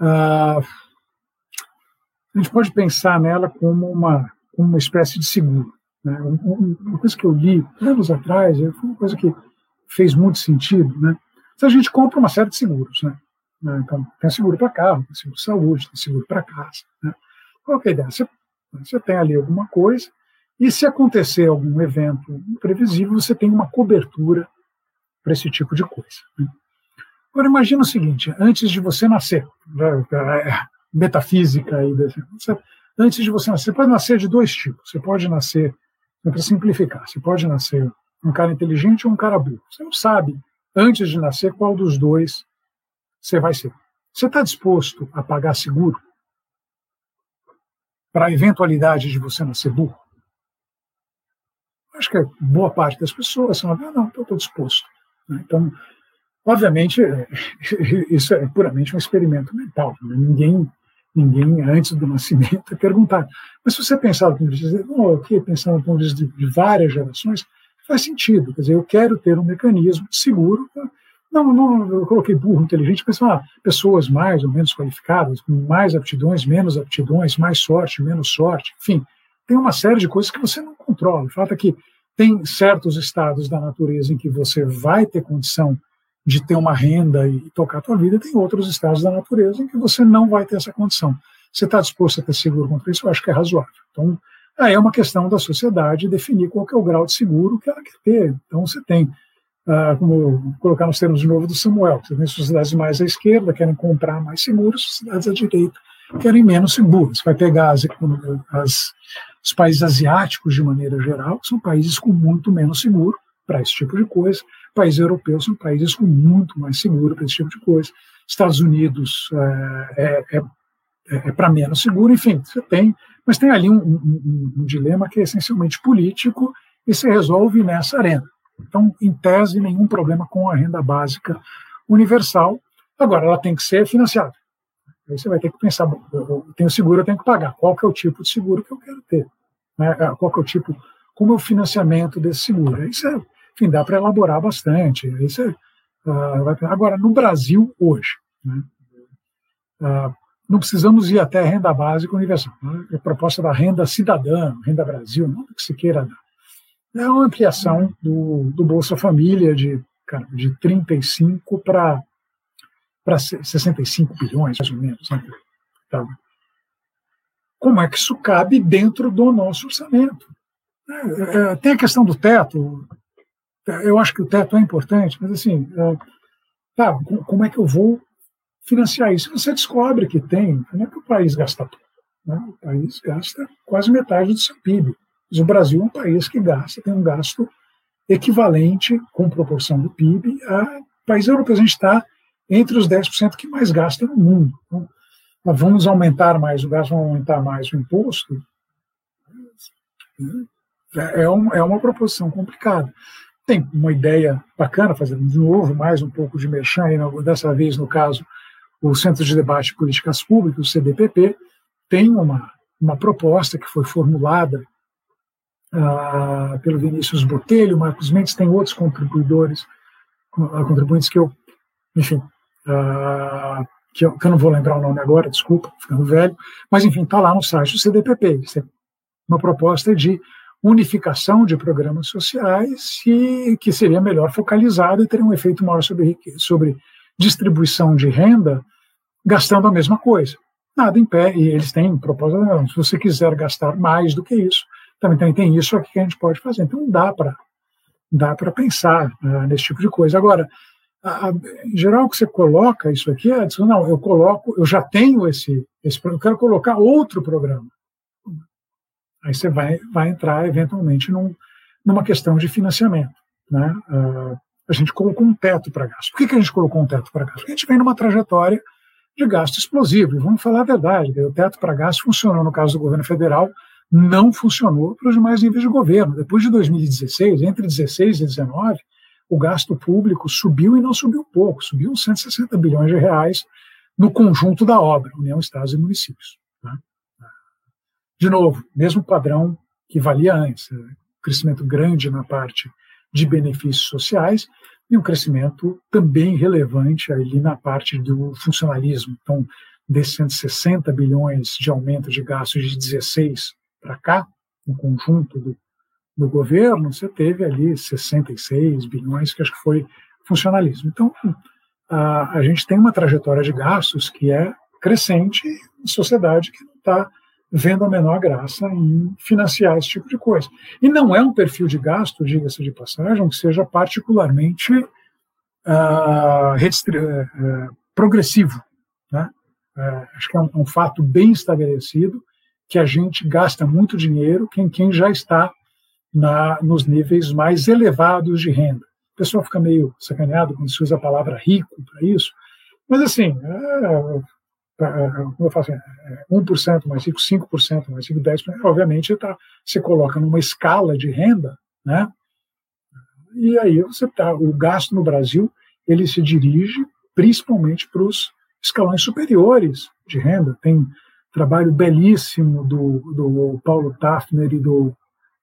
Uh, a gente pode pensar nela como uma, como uma espécie de seguro. Né? Uma coisa que eu li anos atrás, foi uma coisa que fez muito sentido. Né? Se a gente compra uma série de seguros, né? né então, tem seguro para carro, tem seguro de saúde, tem seguro para casa. Né? Qual é a ideia? Você, você tem ali alguma coisa, e se acontecer algum evento imprevisível, você tem uma cobertura para esse tipo de coisa. Né? Agora, imagina o seguinte: antes de você nascer, né, é, metafísica aí, antes de você nascer, você pode nascer de dois tipos. Você pode nascer para simplificar, você pode nascer um cara inteligente ou um cara burro. Você não sabe, antes de nascer, qual dos dois você vai ser. Você está disposto a pagar seguro para a eventualidade de você nascer burro? Acho que é boa parte das pessoas falam, ah, não, estou disposto. Né? Então, obviamente, isso é puramente um experimento mental. Né? Ninguém ninguém antes do nascimento perguntar. Mas se você pensar do ponto de vista, oh, aqui, pensando do ponto de vista de, várias gerações, faz sentido. Quer dizer, eu quero ter um mecanismo seguro. Não, não eu coloquei burro inteligente, mas ah, pessoas mais ou menos qualificadas, com mais aptidões, menos aptidões, mais sorte, menos sorte, enfim, tem uma série de coisas que você não controla. O fato é que tem certos estados da natureza em que você vai ter condição de ter uma renda e tocar a tua vida, tem outros estados da natureza em que você não vai ter essa condição. Você está disposto a ter seguro contra isso? Eu acho que é razoável. Então, aí é uma questão da sociedade definir qual é o grau de seguro que ela quer ter. Então, você tem, ah, como colocar nos termos de novo do Samuel, você tem sociedades mais à esquerda, querem comprar mais seguros, sociedades à direita querem menos seguros. Vai pegar as, as, os países asiáticos, de maneira geral, são países com muito menos seguro para esse tipo de coisa. Países europeus são países com muito mais seguro para esse tipo de coisa. Estados Unidos é, é, é, é para menos seguro, enfim, você tem, mas tem ali um, um, um, dilema que é essencialmente político e se resolve nessa arena. Então, em tese, nenhum problema com a renda básica universal. Agora, ela tem que ser financiada. Aí você vai ter que pensar, eu tenho seguro, eu tenho que pagar. Qual que é o tipo de seguro que eu quero ter? Né? Qual que é o tipo, como é o financiamento desse seguro? Isso é enfim, dá para elaborar bastante. Isso é, uh, agora, no Brasil, hoje, né, uh, não precisamos ir até a renda básica universal. Né, a proposta da renda cidadã, renda Brasil, não que se queira dar. É uma ampliação do, do Bolsa Família de, cara, de 35 para para 65 bilhões, mais ou menos. Né? Então, como é que isso cabe dentro do nosso orçamento? É, é, tem a questão do teto, eu acho que o teto é importante, mas assim, é, tá, como é que eu vou financiar isso? Você descobre que tem, não é que o país gasta tudo, né? o país gasta quase metade do seu PIB. Mas o Brasil é um país que gasta, tem um gasto equivalente, com proporção do PIB, a país europeu. A gente está entre os 10% que mais gasta no mundo. Então, vamos aumentar mais o gasto, vamos aumentar mais o imposto. É, é, um, é uma proposição complicada tem uma ideia bacana, fazendo de novo mais um pouco de merchan, dessa vez, no caso, o Centro de Debate de Políticas Públicas, o CDPP, tem uma, uma proposta que foi formulada uh, pelo Vinícius Botelho, Marcos Mendes, tem outros contribuidores, uh, contribuintes que eu, enfim, uh, que, eu, que eu não vou lembrar o nome agora, desculpa, ficando velho, mas enfim, está lá no site do CDPP. É uma proposta de unificação de programas sociais e que seria melhor focalizado e teria um efeito maior sobre, sobre distribuição de renda, gastando a mesma coisa. Nada pé, e eles têm proposta, não, se você quiser gastar mais do que isso, também tem, tem isso aqui que a gente pode fazer. Então dá para dá para pensar uh, nesse tipo de coisa. Agora, a, em geral, que você coloca isso aqui é, não, eu coloco, eu já tenho esse, esse eu quero colocar outro programa. Aí você vai, vai entrar eventualmente num, numa questão de financiamento. Né? Uh, a gente colocou um teto para gasto. Por que, que a gente colocou um teto para gasto? Porque a gente vem numa trajetória de gasto explosivo. E vamos falar a verdade: o teto para gasto funcionou no caso do governo federal, não funcionou para os demais níveis de governo. Depois de 2016, entre 16 e 19, o gasto público subiu e não subiu pouco, subiu 160 bilhões de reais no conjunto da obra, União, Estados e Municípios. Né? De novo, mesmo padrão que valia antes, né? crescimento grande na parte de benefícios sociais e um crescimento também relevante ali na parte do funcionalismo. Então, desses 160 bilhões de aumento de gastos de 16 para cá, no conjunto do, do governo, você teve ali 66 bilhões, que acho que foi funcionalismo. Então, a, a gente tem uma trajetória de gastos que é crescente em sociedade que não está vendo a menor graça em financiar esse tipo de coisa. E não é um perfil de gasto, diga-se de passagem, que seja particularmente uh, uh, progressivo. Né? Uh, acho que é um, um, fato bem estabelecido que a gente gasta muito dinheiro quem, quem já está na, nos níveis mais elevados de renda. O pessoal fica meio sacaneado quando se usa a palavra rico para isso, mas assim, é, como eu falo assim, 1% mais rico, 5% mais rico, 10%, obviamente tá, você coloca numa escala de renda, né? E aí você tá, o gasto no Brasil, ele se dirige principalmente para os escalões superiores de renda. Tem trabalho belíssimo do, do Paulo Tafner e do,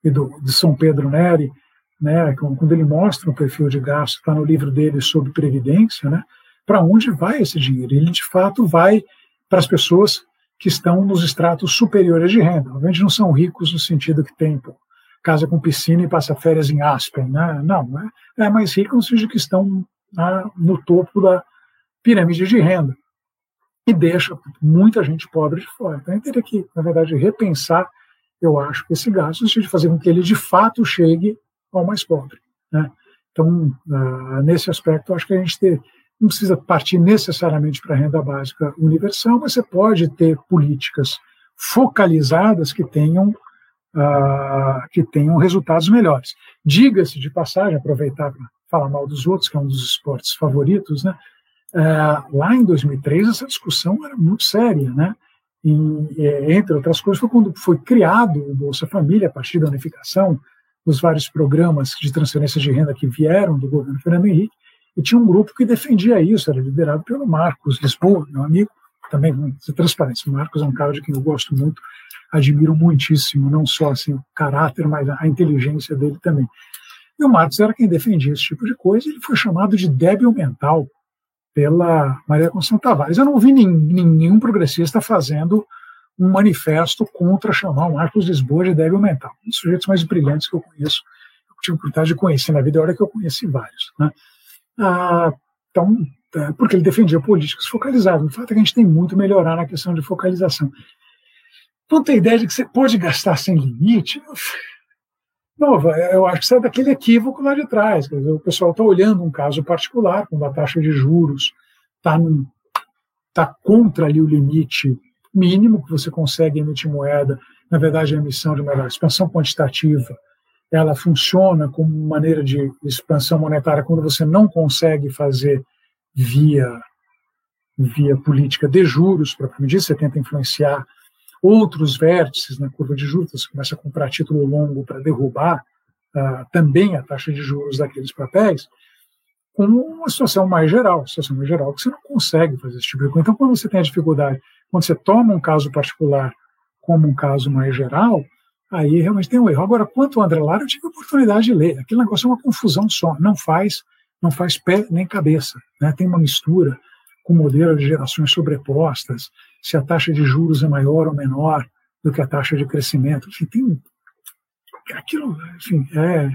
e do de São Pedro Neri, né, quando ele mostra o perfil de gasto, está no livro dele sobre previdência, né, para onde vai esse dinheiro? Ele de fato vai para as pessoas que estão nos estratos superiores de renda. Obviamente não são ricos no sentido que tem pô, casa com piscina e passa férias em Aspen, né? Não, é, é mais rico no sentido que estão né, no topo da pirâmide de renda e deixa muita gente pobre de fora. Então, a gente teria que, na verdade, repensar, eu acho, esse gasto, sentido de fazer com que ele de fato chegue ao mais pobre. Né? Então, uh, nesse aspecto, acho que a gente ter, não precisa partir necessariamente para a renda básica universal, mas você pode ter políticas focalizadas que tenham uh, que tenham resultados melhores. Diga-se de passagem, aproveitar para falar mal dos outros, que é um dos esportes favoritos, né? Uh, lá em 2003 essa discussão era muito séria, né? E, entre outras coisas, foi quando foi criado o Bolsa Família, a partir da unificação dos vários programas de transferência de renda que vieram do governo Fernando Henrique, e tinha um grupo que defendia isso, era liderado pelo Marcos Lisboa, meu amigo, também, ser transparência. O Marcos é um cara de quem eu gosto muito, admiro muitíssimo, não só assim, o caráter, mas a inteligência dele também. E o Marcos era quem defendia esse tipo de coisa, ele foi chamado de débil mental pela Maria Conceição Tavares. Eu não vi nenhum progressista fazendo um manifesto contra chamar o Marcos Lisboa de débil mental. Um dos sujeitos mais brilhantes que eu conheço, eu tive a oportunidade de conhecer na vida, a hora que eu conheci vários. Né? Ah, então, é, porque ele defendia políticas focalizadas. O fato é que a gente tem muito a melhorar na questão de focalização. Então, tem ideia de que você pode gastar sem limite? Não, eu acho que isso é daquele equívoco lá de trás. Dizer, o pessoal está olhando um caso particular, quando a taxa de juros está tá contra ali o limite mínimo que você consegue emitir moeda. Na verdade, a emissão de moeda, expansão quantitativa, ela funciona como maneira de expansão monetária quando você não consegue fazer via via política de juros, propriamente dito, você tenta influenciar outros vértices na curva de juros, você começa a comprar título longo para derrubar uh, também a taxa de juros daqueles papéis, com uma situação mais geral, situação mais geral que você não consegue fazer esse tipo de coisa. Então, quando você tem a dificuldade, quando você toma um caso particular como um caso mais geral, aí realmente tem um erro. Agora, quanto ao André Lara, eu tive a oportunidade de ler. Aquele negócio é uma confusão só, não faz, não faz pé nem cabeça. Né? Tem uma mistura com modelo de gerações sobrepostas, se a taxa de juros é maior ou menor do que a taxa de crescimento. Enfim, tem aquilo, enfim, é,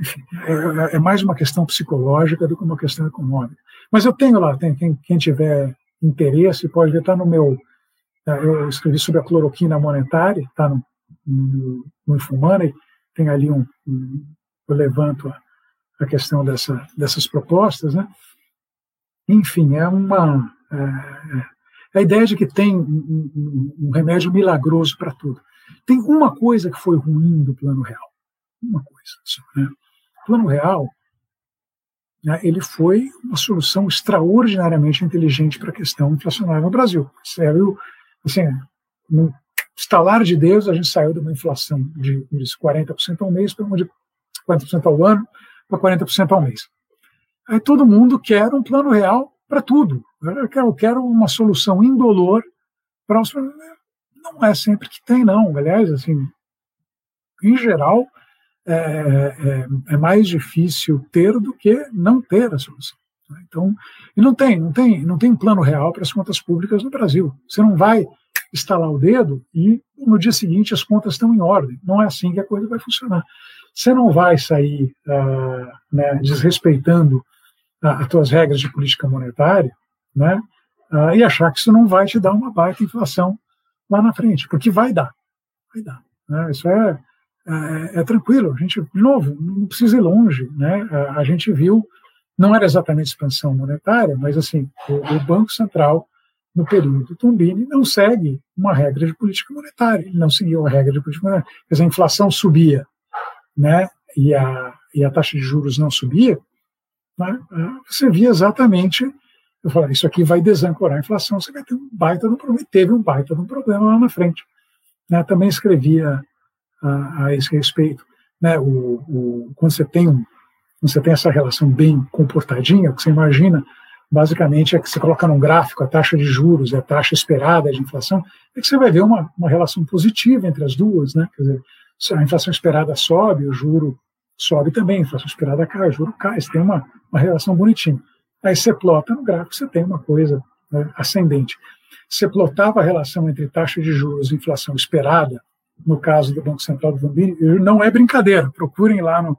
enfim, é, é, mais uma questão psicológica do que uma questão econômica. Mas eu tenho lá, tem, quem, quem tiver interesse pode ver, está no meu. Tá, eu escrevi sobre a cloroquina monetária, está no, no, no Infomoney, tem ali um, um. eu levanto a, a questão dessa, dessas propostas, né? Enfim, é uma. É, é a ideia de que tem um, um, remédio milagroso para tudo. Tem uma coisa que foi ruim do plano real. Uma coisa. Só, né? O plano real né, ele foi uma solução extraordinariamente inteligente para a questão inflacionária no Brasil. Saiu, assim, no estalar de Deus, a gente saiu de uma inflação de, de 40% ao mês para uma de 40% ao ano para 40% ao mês. Aí todo mundo quer um plano real para tudo. Eu quero, eu quero uma solução indolor para os não é sempre que tem, não. Aliás, assim, em geral, é, é, é, mais difícil ter do que não ter a solução. Né? Então, e não tem, não tem, não tem um plano real para as contas públicas no Brasil. Você não vai estalar o dedo e no dia seguinte as contas estão em ordem. Não é assim que a coisa vai funcionar. Você não vai sair ah, né, desrespeitando as tuas regras de política monetária, né, ah, e achar que isso não vai te dar uma baita inflação lá na frente, porque vai dar, vai dar. Né? Isso é, é, é, tranquilo. A gente, de novo, não precisa ir longe. Né? A, a gente viu, não era exatamente expansão monetária, mas assim, o, o Banco Central no período do Tombini não segue uma regra de política monetária. Ele não seguiu a regra de política monetária. Quer dizer, a inflação subia, né? E a, e a taxa de juros não subia. Né? Você via exatamente eu falei, isso aqui vai desancorar a inflação, você vai ter um baita de um problema. Teve um baita de um problema lá na frente. Né? Também escrevia a, a esse respeito. Né? O, o, quando você tem um, quando você tem essa relação bem comportadinha, o que você imagina, basicamente, é que você coloca num gráfico a taxa de juros e a taxa esperada de inflação, é que você vai ver uma, uma relação positiva entre as duas, né? Quer dizer, a inflação esperada sobe, o juro sobe também, inflação esperada cai, juro cai, você tem uma, uma relação bonitinha. Aí você plota no gráfico, você tem uma coisa né, ascendente. Você plotava a relação entre taxa de juros e inflação esperada, no caso do Banco Central do Bambini, não é brincadeira, procurem lá no.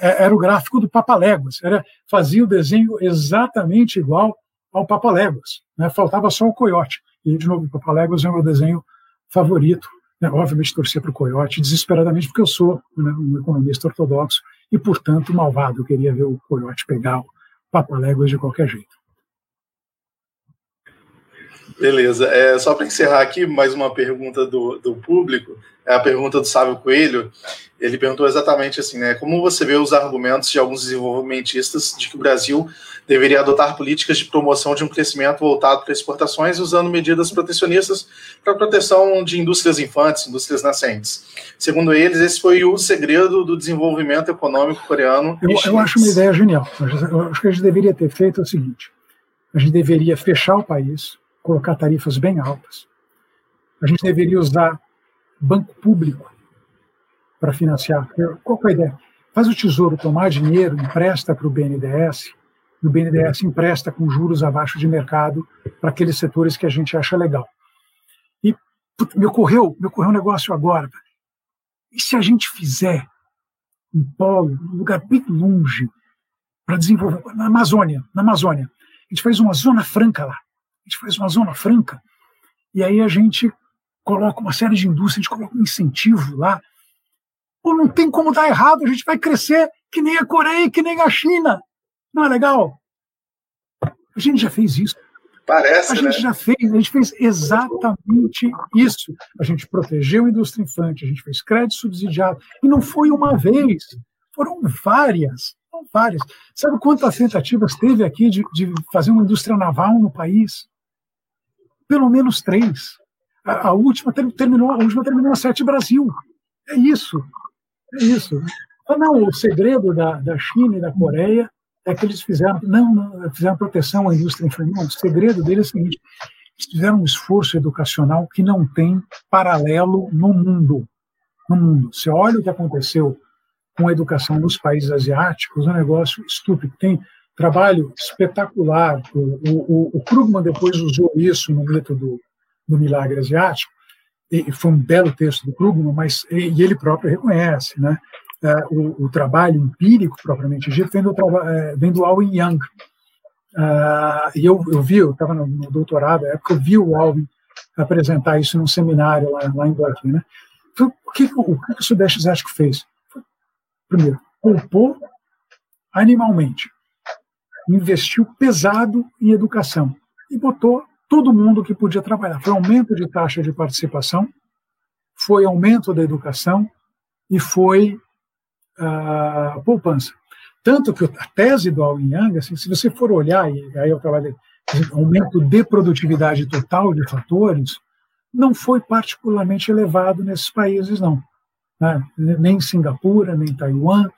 É, era o gráfico do Papaléguas, era, fazia o desenho exatamente igual ao Papaléguas, né, faltava só o coiote. E, de novo, o Papaléguas é o meu desenho favorito. Né, obviamente, torcer para o coiote desesperadamente, porque eu sou né, um economista ortodoxo e, portanto, malvado. Eu queria ver o coiote pegar papaléguas de qualquer jeito. Beleza. É, só para encerrar aqui, mais uma pergunta do, do público. É a pergunta do Sábio Coelho. Ele perguntou exatamente assim, né? Como você vê os argumentos de alguns desenvolvimentistas de que o Brasil deveria adotar políticas de promoção de um crescimento voltado para exportações, usando medidas protecionistas para proteção de indústrias infantes, indústrias nascentes? Segundo eles, esse foi o segredo do desenvolvimento econômico coreano. Eu, eu acho uma ideia genial. Eu acho que a gente deveria ter feito o seguinte: a gente deveria fechar o país colocar tarifas bem altas. A gente deveria usar banco público para financiar. Qual é a ideia? Faz o Tesouro tomar dinheiro, empresta para o BNDES, e o BNDES empresta com juros abaixo de mercado para aqueles setores que a gente acha legal. E me ocorreu, me ocorreu um negócio agora. E se a gente fizer um polo, um lugar bem longe, para desenvolver, na Amazônia, na Amazônia, a gente faz uma zona franca lá a gente faz uma zona franca, e aí a gente coloca uma série de indústrias, a gente coloca um incentivo lá. Pô, não tem como dar errado, a gente vai crescer que nem a Coreia, que nem a China. Não é legal? A gente já fez isso. Parece, a gente né? já fez, a gente fez exatamente isso. A gente protegeu a indústria infante, a gente fez crédito subsidiado. E não foi uma vez, foram várias várias. Sabe quantas tentativas teve aqui de, de, fazer uma indústria naval no país? Pelo menos três. A, a última terminou, a última terminou a Sete Brasil. É isso. É isso. Ah, não, o segredo da, da China e da Coreia é que eles fizeram, não, não fizeram proteção à indústria infantil. o segredo deles é o seguinte: fizeram um esforço educacional que não tem paralelo no mundo. No mundo. Você olha o que aconteceu com a educação nos países asiáticos, um negócio estúpido. Tem trabalho espetacular. O, o, o Krugman depois usou isso no mito do, do milagre asiático, e foi um belo texto do Krugman, mas e ele próprio reconhece, né? É, o, o, trabalho empírico propriamente dito vem do, é, vem Alwyn Young. Uh, e eu, eu vi, eu estava no, no, doutorado, na época eu vi o Alwyn apresentar isso num seminário lá, lá em Berkeley. Né? Então, o, que, o, o que o Sudeste Asiático fez? Primeiro, poupou animalmente, investiu pesado em educação e botou todo mundo que podia trabalhar. Foi aumento de taxa de participação, foi aumento da educação e foi uh, poupança. Tanto que a tese do Al Yang, assim, se você for olhar, e aí eu trabalhei, aumento de produtividade total de fatores, não foi particularmente elevado nesses países, não. Né? Nem em Singapura, nem em Taiwan,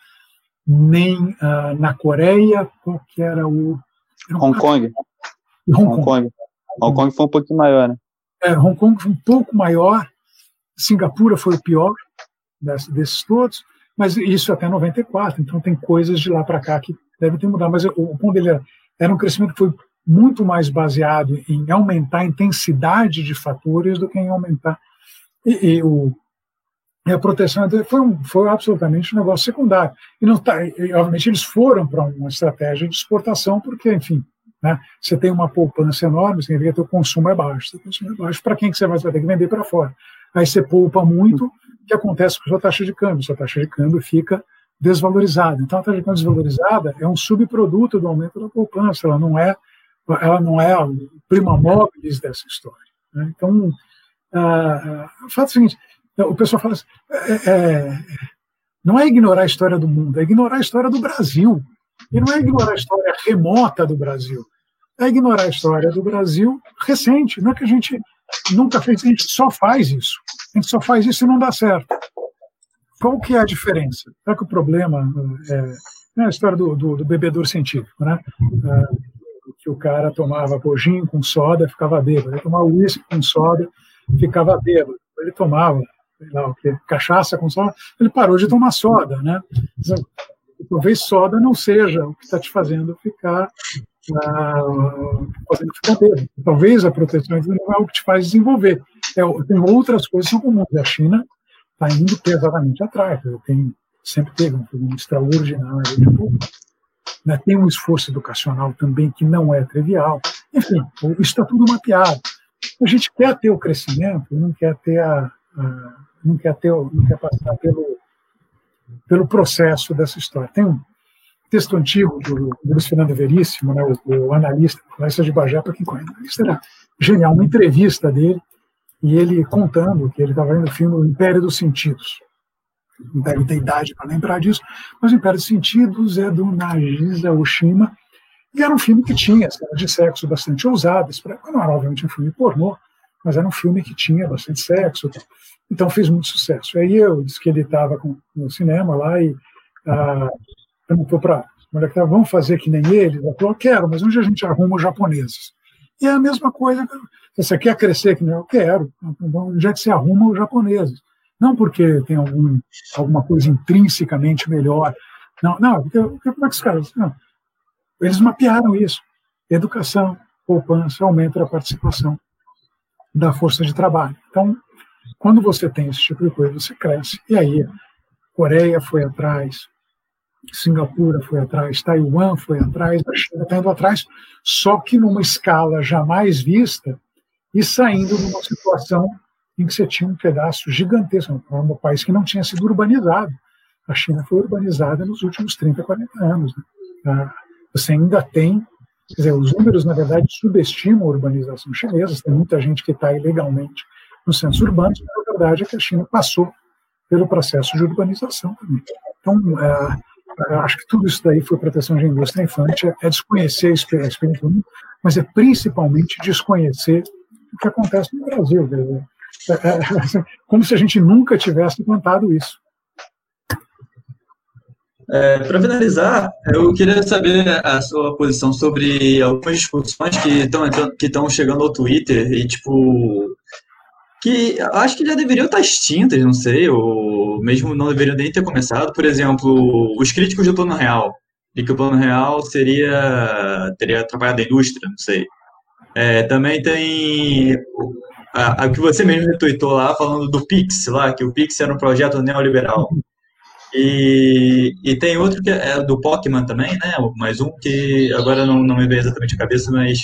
nem uh, na Coreia, qual que era o... Era um Hong Kong. Hong, Hong Kong. Kong. Hong Kong foi um pouquinho maior, né? É, Hong Kong foi um pouco maior, Singapura foi o pior desses, desses todos, mas isso até 94, então tem coisas de lá para cá que devem ter mudado. Mas o, ponto dele era, era um crescimento que foi muito mais baseado em aumentar a intensidade de fatores do que em aumentar. E, e o, a proteção foi, um, foi absolutamente um negócio secundário. E, não tá, e, obviamente, eles foram para uma estratégia de exportação, porque, enfim, né, você tem uma poupança enorme, significa que o consumo é baixo. O consumo é baixo, para quem que você vai, ter que vender para fora? Aí você poupa muito, que acontece com a sua taxa de câmbio? Sua taxa de câmbio fica desvalorizada. Então, a taxa de câmbio desvalorizada é um subproduto do aumento da poupança, ela não é, ela não é o prima dessa história. Né? Então, ah, o fato é o seguinte, o pessoal fala assim, é, é, não é ignorar a história do mundo, é ignorar a história do Brasil. E não é ignorar a história remota do Brasil, é ignorar a história do Brasil recente. Não é que a gente nunca fez, a gente só faz isso. A gente só faz isso e não dá certo. Qual que é a diferença? Será que o problema é, é a história do, do, do, bebedor científico, né? É, que o cara tomava bojinho com soda, ficava bêbado. Ele tomava uísque com soda, ficava bêbado. Ele tomava, lá o que, cachaça com soda, ele parou de tomar soda, né? Talvez soda não seja o que está te fazendo ficar fazendo ficar. Talvez a proteção individual é o que te faz desenvolver. É, tem outras coisas que são comuns. A China está indo pesadamente atrás. Tem, sempre teve um volume extraordinário de né, Tem um esforço educacional também que não é trivial. Enfim, isso está tudo mapeado. A gente quer ter o crescimento, não quer ter a, a não quer ter, não quer passar pelo pelo processo dessa história. Tem um texto antigo do, Luiz Fernando Veríssimo, né, o, o analista, analista de Bagé, para quem conhece, analista era genial, uma entrevista dele, e ele contando que ele estava vendo o filme O Império dos Sentidos. Não deve ter idade para lembrar disso, mas O Império dos Sentidos é do Nagisa Oshima, e era um filme que tinha cenas de sexo bastante ousadas, não era obviamente um filme pornô, mas era um filme que tinha bastante sexo, então fez muito sucesso. Aí eu disse que ele estava no cinema lá e ah, perguntou para a vamos fazer que nem ele? Ela falou, quero, mas onde a gente arruma os japoneses? E é a mesma coisa, você quer crescer que nem eu quero, então, onde é que você arruma os japoneses? Não porque tem algum, alguma coisa intrinsecamente melhor, não, não, porque, porque como é que os caras... Não, eles mapearam isso. Educação, poupança, aumenta a participação da força de trabalho. Então, quando você tem esse tipo de coisa, você cresce. E aí, Coreia foi atrás, Singapura foi atrás, Taiwan foi atrás, a China está indo atrás, só que numa escala jamais vista e saindo de uma situação em que você tinha um pedaço gigantesco, um país que não tinha sido urbanizado. A China foi urbanizada nos últimos 30, 40 anos. Né? Ah, você ainda tem, quer dizer, os números, na verdade, subestimam a urbanização chinesa, tem muita gente que está ilegalmente nos centros urbanos, mas a verdade é que a China passou pelo processo de urbanização também. Então, é, acho que tudo isso daí foi proteção de indústria infante, é desconhecer a experiência do mundo, mas é principalmente desconhecer o que acontece no Brasil. É, é, é, como se a gente nunca tivesse plantado isso. É, para finalizar, eu queria saber a sua posição sobre algumas discussões que estão que estão chegando ao Twitter e tipo que acho que já deveriam estar extintas, não sei, ou mesmo não deveriam nem ter começado. Por exemplo, os críticos do Plano Real, de que o Plano Real seria teria atrapalhado a indústria, não sei. É, também tem a, a, que você mesmo retweetou lá falando do Pix, lá que o Pix era um projeto neoliberal. E, e tem outro que é do Pokémon também, né? Mais um que agora não, não me vem exatamente a cabeça, mas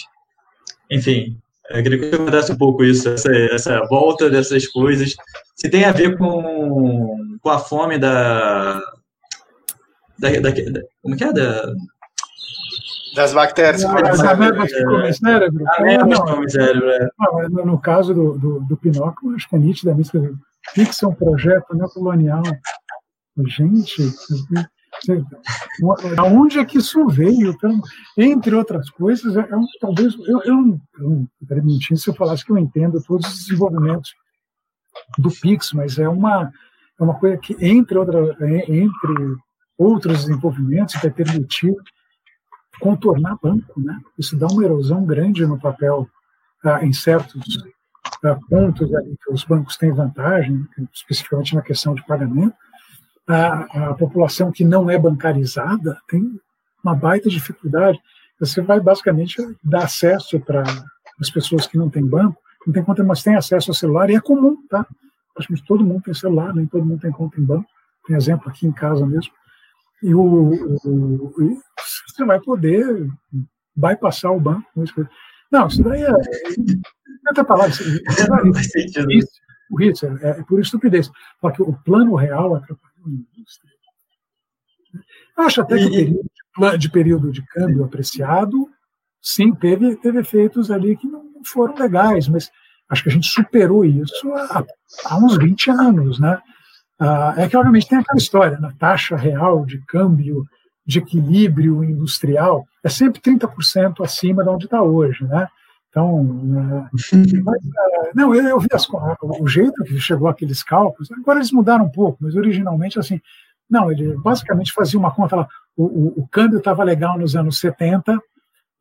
enfim, eu queria que você comentasse um pouco isso, essa, essa volta dessas coisas. Se tem a ver com, com a fome da, da, da, da Como que é? Da, das bactérias. As amebas que comem cérebro. Amebas que comem cérebro, é. no, no caso do, do, do Pinóquio, acho que é nitidamente fixa um projeto neocolonial Gente, aonde é que isso veio? Então, entre outras coisas, é, é talvez eu, eu, eu estaria mentindo se eu falasse que eu entendo todos os desenvolvimentos do Pix, mas é uma é uma coisa que entre outra, entre outros desenvolvimentos vai permitir contornar banco, né? Isso dá uma erosão grande no papel ah, em certos ah, pontos ali que os bancos têm vantagem, especificamente na questão de pagamento a, a população que não é bancarizada tem uma baita dificuldade. Você vai basicamente dar acesso para as pessoas que não têm banco, não tem conta, mas têm acesso ao celular, e é comum, tá? Acho que todo mundo tem celular, nem todo mundo tem conta em banco. Tem exemplo aqui em casa mesmo. E, o, o, o você vai poder bypassar o banco. Não, isso daí é. Tenta falar isso. Não faz sentido. Isso, é, é por estupidez. Porque o plano real atrapalha indústria. Eu acho até que o período de, período de câmbio apreciado, sim, teve, teve efeitos ali que não foram legais, mas acho que a gente superou isso há, há uns 20 anos, né? Ah, é que, obviamente, tem aquela história, na né? taxa real de câmbio de equilíbrio industrial é sempre 30% acima de onde está hoje, né? Então, é, mas, é, não, eu, eu vi as, o jeito que chegou aqueles cálculos, agora eles mudaram um pouco, mas originalmente, assim, não, ele basicamente fazia uma conta lá, o, o, o câmbio estava legal nos anos 70,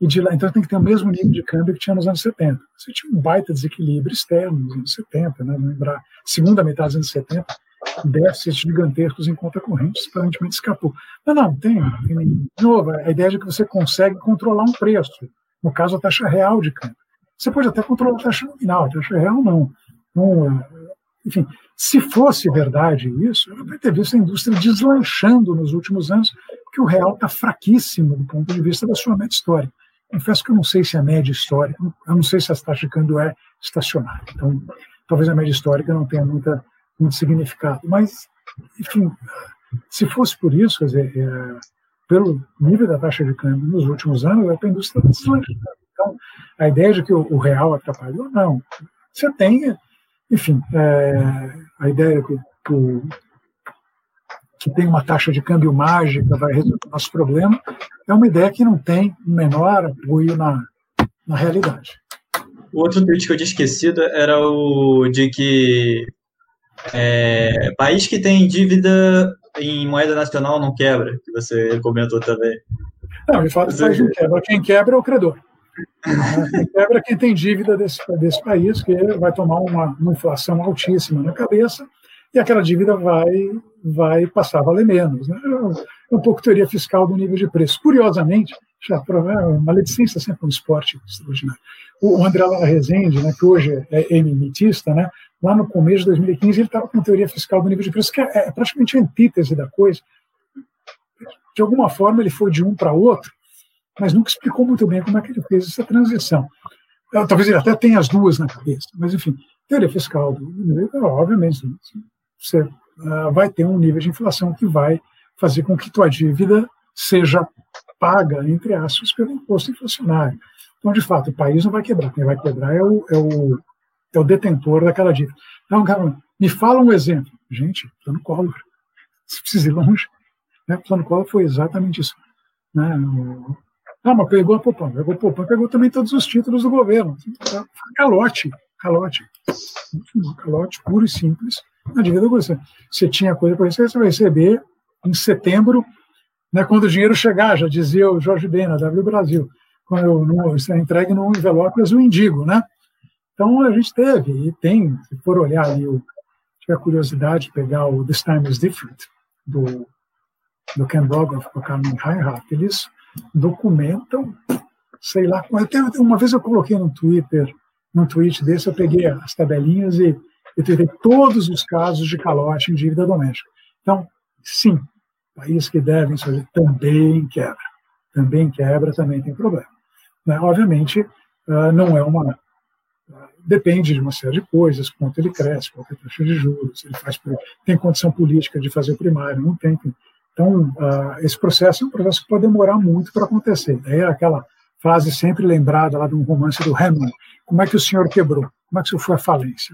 e de lá, então tem que ter o mesmo nível de câmbio que tinha nos anos 70. Você tinha um baita desequilíbrio externo nos anos 70, né, lembrar, segunda metade dos anos 70, déficits gigantescos em conta corrente, aparentemente escapou. Mas não, tem, tem de novo, a ideia de que você consegue controlar um preço, no caso a taxa real de câmbio. Você pode até controlar a taxa nominal, a taxa real não. não é, enfim, se fosse verdade isso, ela vai ter visto a indústria deslanchando nos últimos anos, porque o real está fraquíssimo do ponto de vista da sua média histórica. Confesso que eu não sei se a média histórica, eu não sei se a taxa de câmbio é estacionária. Então, talvez a média histórica não tenha muita, muito significado. Mas, enfim, se fosse por isso, quer dizer, é, pelo nível da taxa de câmbio nos últimos anos, a indústria deslanchando. Então, a ideia de que o, o real atrapalhou, não. Você tem, enfim, é, a ideia que, que, que, tem uma taxa de câmbio mágica vai resolver o nosso problema, é uma ideia que não tem menor apoio na, na realidade. O outro tweet que eu tinha esquecido era o de que é, país que tem dívida em moeda nacional não quebra, que você comentou também. Não, de fato, país não quebra. Quem quebra é o credor. Quebra quem tem dívida desse, desse país, que vai tomar uma, uma inflação altíssima na cabeça, e aquela dívida vai, vai passar a valer menos. Né? É um pouco teoria fiscal do nível de preço. Curiosamente, já, a maledicência é sempre um esporte extraordinário. O André Lara Rezende, né, que hoje é eminentista, né, lá no começo de 2015 ele estava com teoria fiscal do nível de preço, que é, é praticamente a antítese da coisa. De alguma forma ele foi de um para outro, mas nunca explicou muito bem como é que ele fez essa transição. Ah, talvez ele até tenha as duas na cabeça, mas enfim, teoria fiscal, obviamente, você uh, vai ter um nível de inflação que vai fazer com que tua dívida seja paga, entre aspas, pelo imposto inflacionário. Então, de fato, o país não vai quebrar. Quem vai quebrar é o, é o, é o detentor daquela dívida. Então, cara, me fala um exemplo. Gente, plano Collor. Se precisa ir longe. Né? Plano Collor foi exatamente isso. Né? Ah, mas pegou a Popan, pegou a pegou também todos os títulos do governo. Calote, calote. Calote puro e simples na dívida você. Você tinha coisa para receber, você vai receber em setembro né, quando o dinheiro chegar, já dizia o Jorge Ben na W Brasil, quando eu, no, é entregue num envelope azul indigo, né? Então a gente teve e tem, se for olhar ali, o, tiver curiosidade, pegar o This Time is Different do do Ken Rogoff com a Carmen Reinhardt, eles documentam, sei lá, até uma vez eu coloquei no Twitter, num tweet desse, eu peguei as tabelinhas e eu tive todos os casos de calote em dívida doméstica. Então, sim, países que devem fazer também quebra. Também quebra, também tem problema. Né? Obviamente, ah, não é uma. Depende de uma série de coisas, quanto ele cresce, qual é a taxa de juros, ele faz, tem condição política de fazer o primário, não tem. Então, uh, esse processo é um processo que pode demorar muito para acontecer. Daí é aquela frase sempre lembrada lá de um romance do Hamlet. Como é que o senhor quebrou? Como é que o senhor foi à falência?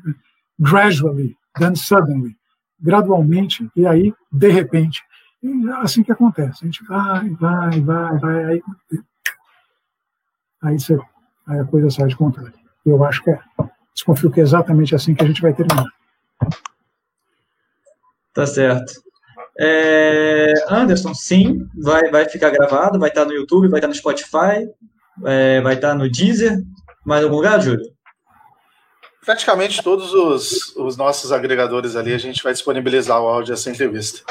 Gradually, then suddenly. Gradualmente, e aí, de repente. E é assim que acontece. A gente vai, vai, vai, vai, aí, aí, você, aí a coisa sai de controle. Eu acho que é. Desconfio que é exatamente assim que a gente vai terminar. Tá certo. É, Anderson, sim, vai, vai ficar gravado, vai estar no YouTube, vai estar no Spotify, é, vai estar no Deezer. Mais algum lugar, Júlio? Praticamente todos os, os nossos agregadores ali, a gente vai disponibilizar o áudio dessa entrevista.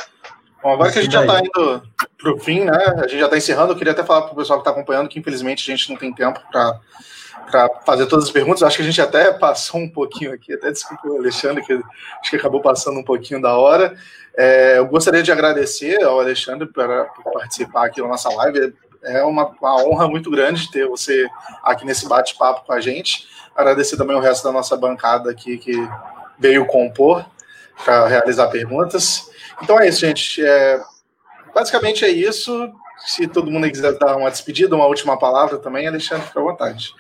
Bom, agora que a gente já está indo para o fim, né? A gente já está encerrando. Eu queria até falar para o pessoal que está acompanhando que infelizmente a gente não tem tempo para para fazer todas as perguntas. Acho que a gente até passou um pouquinho aqui, até desculpa o Alexandre, que acho que acabou passando um pouquinho da hora. É, eu gostaria de agradecer ao Alexandre para, por participar aqui da nossa live. É uma, uma honra muito grande ter você aqui nesse bate-papo com a gente. Agradecer também o resto da nossa bancada aqui que veio compor para realizar perguntas. Então é isso, gente. É, basicamente é isso. Se todo mundo quiser dar uma despedida, uma última palavra também, Alexandre, fica à vontade.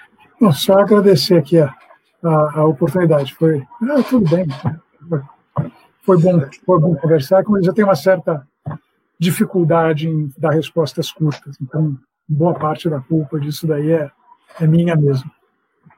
Só agradecer aqui a, a, a oportunidade. Foi ah, tudo bem. Foi bom, foi bom conversar, mas eu tenho uma certa dificuldade em dar respostas curtas. Então, boa parte da culpa disso daí é, é minha mesmo.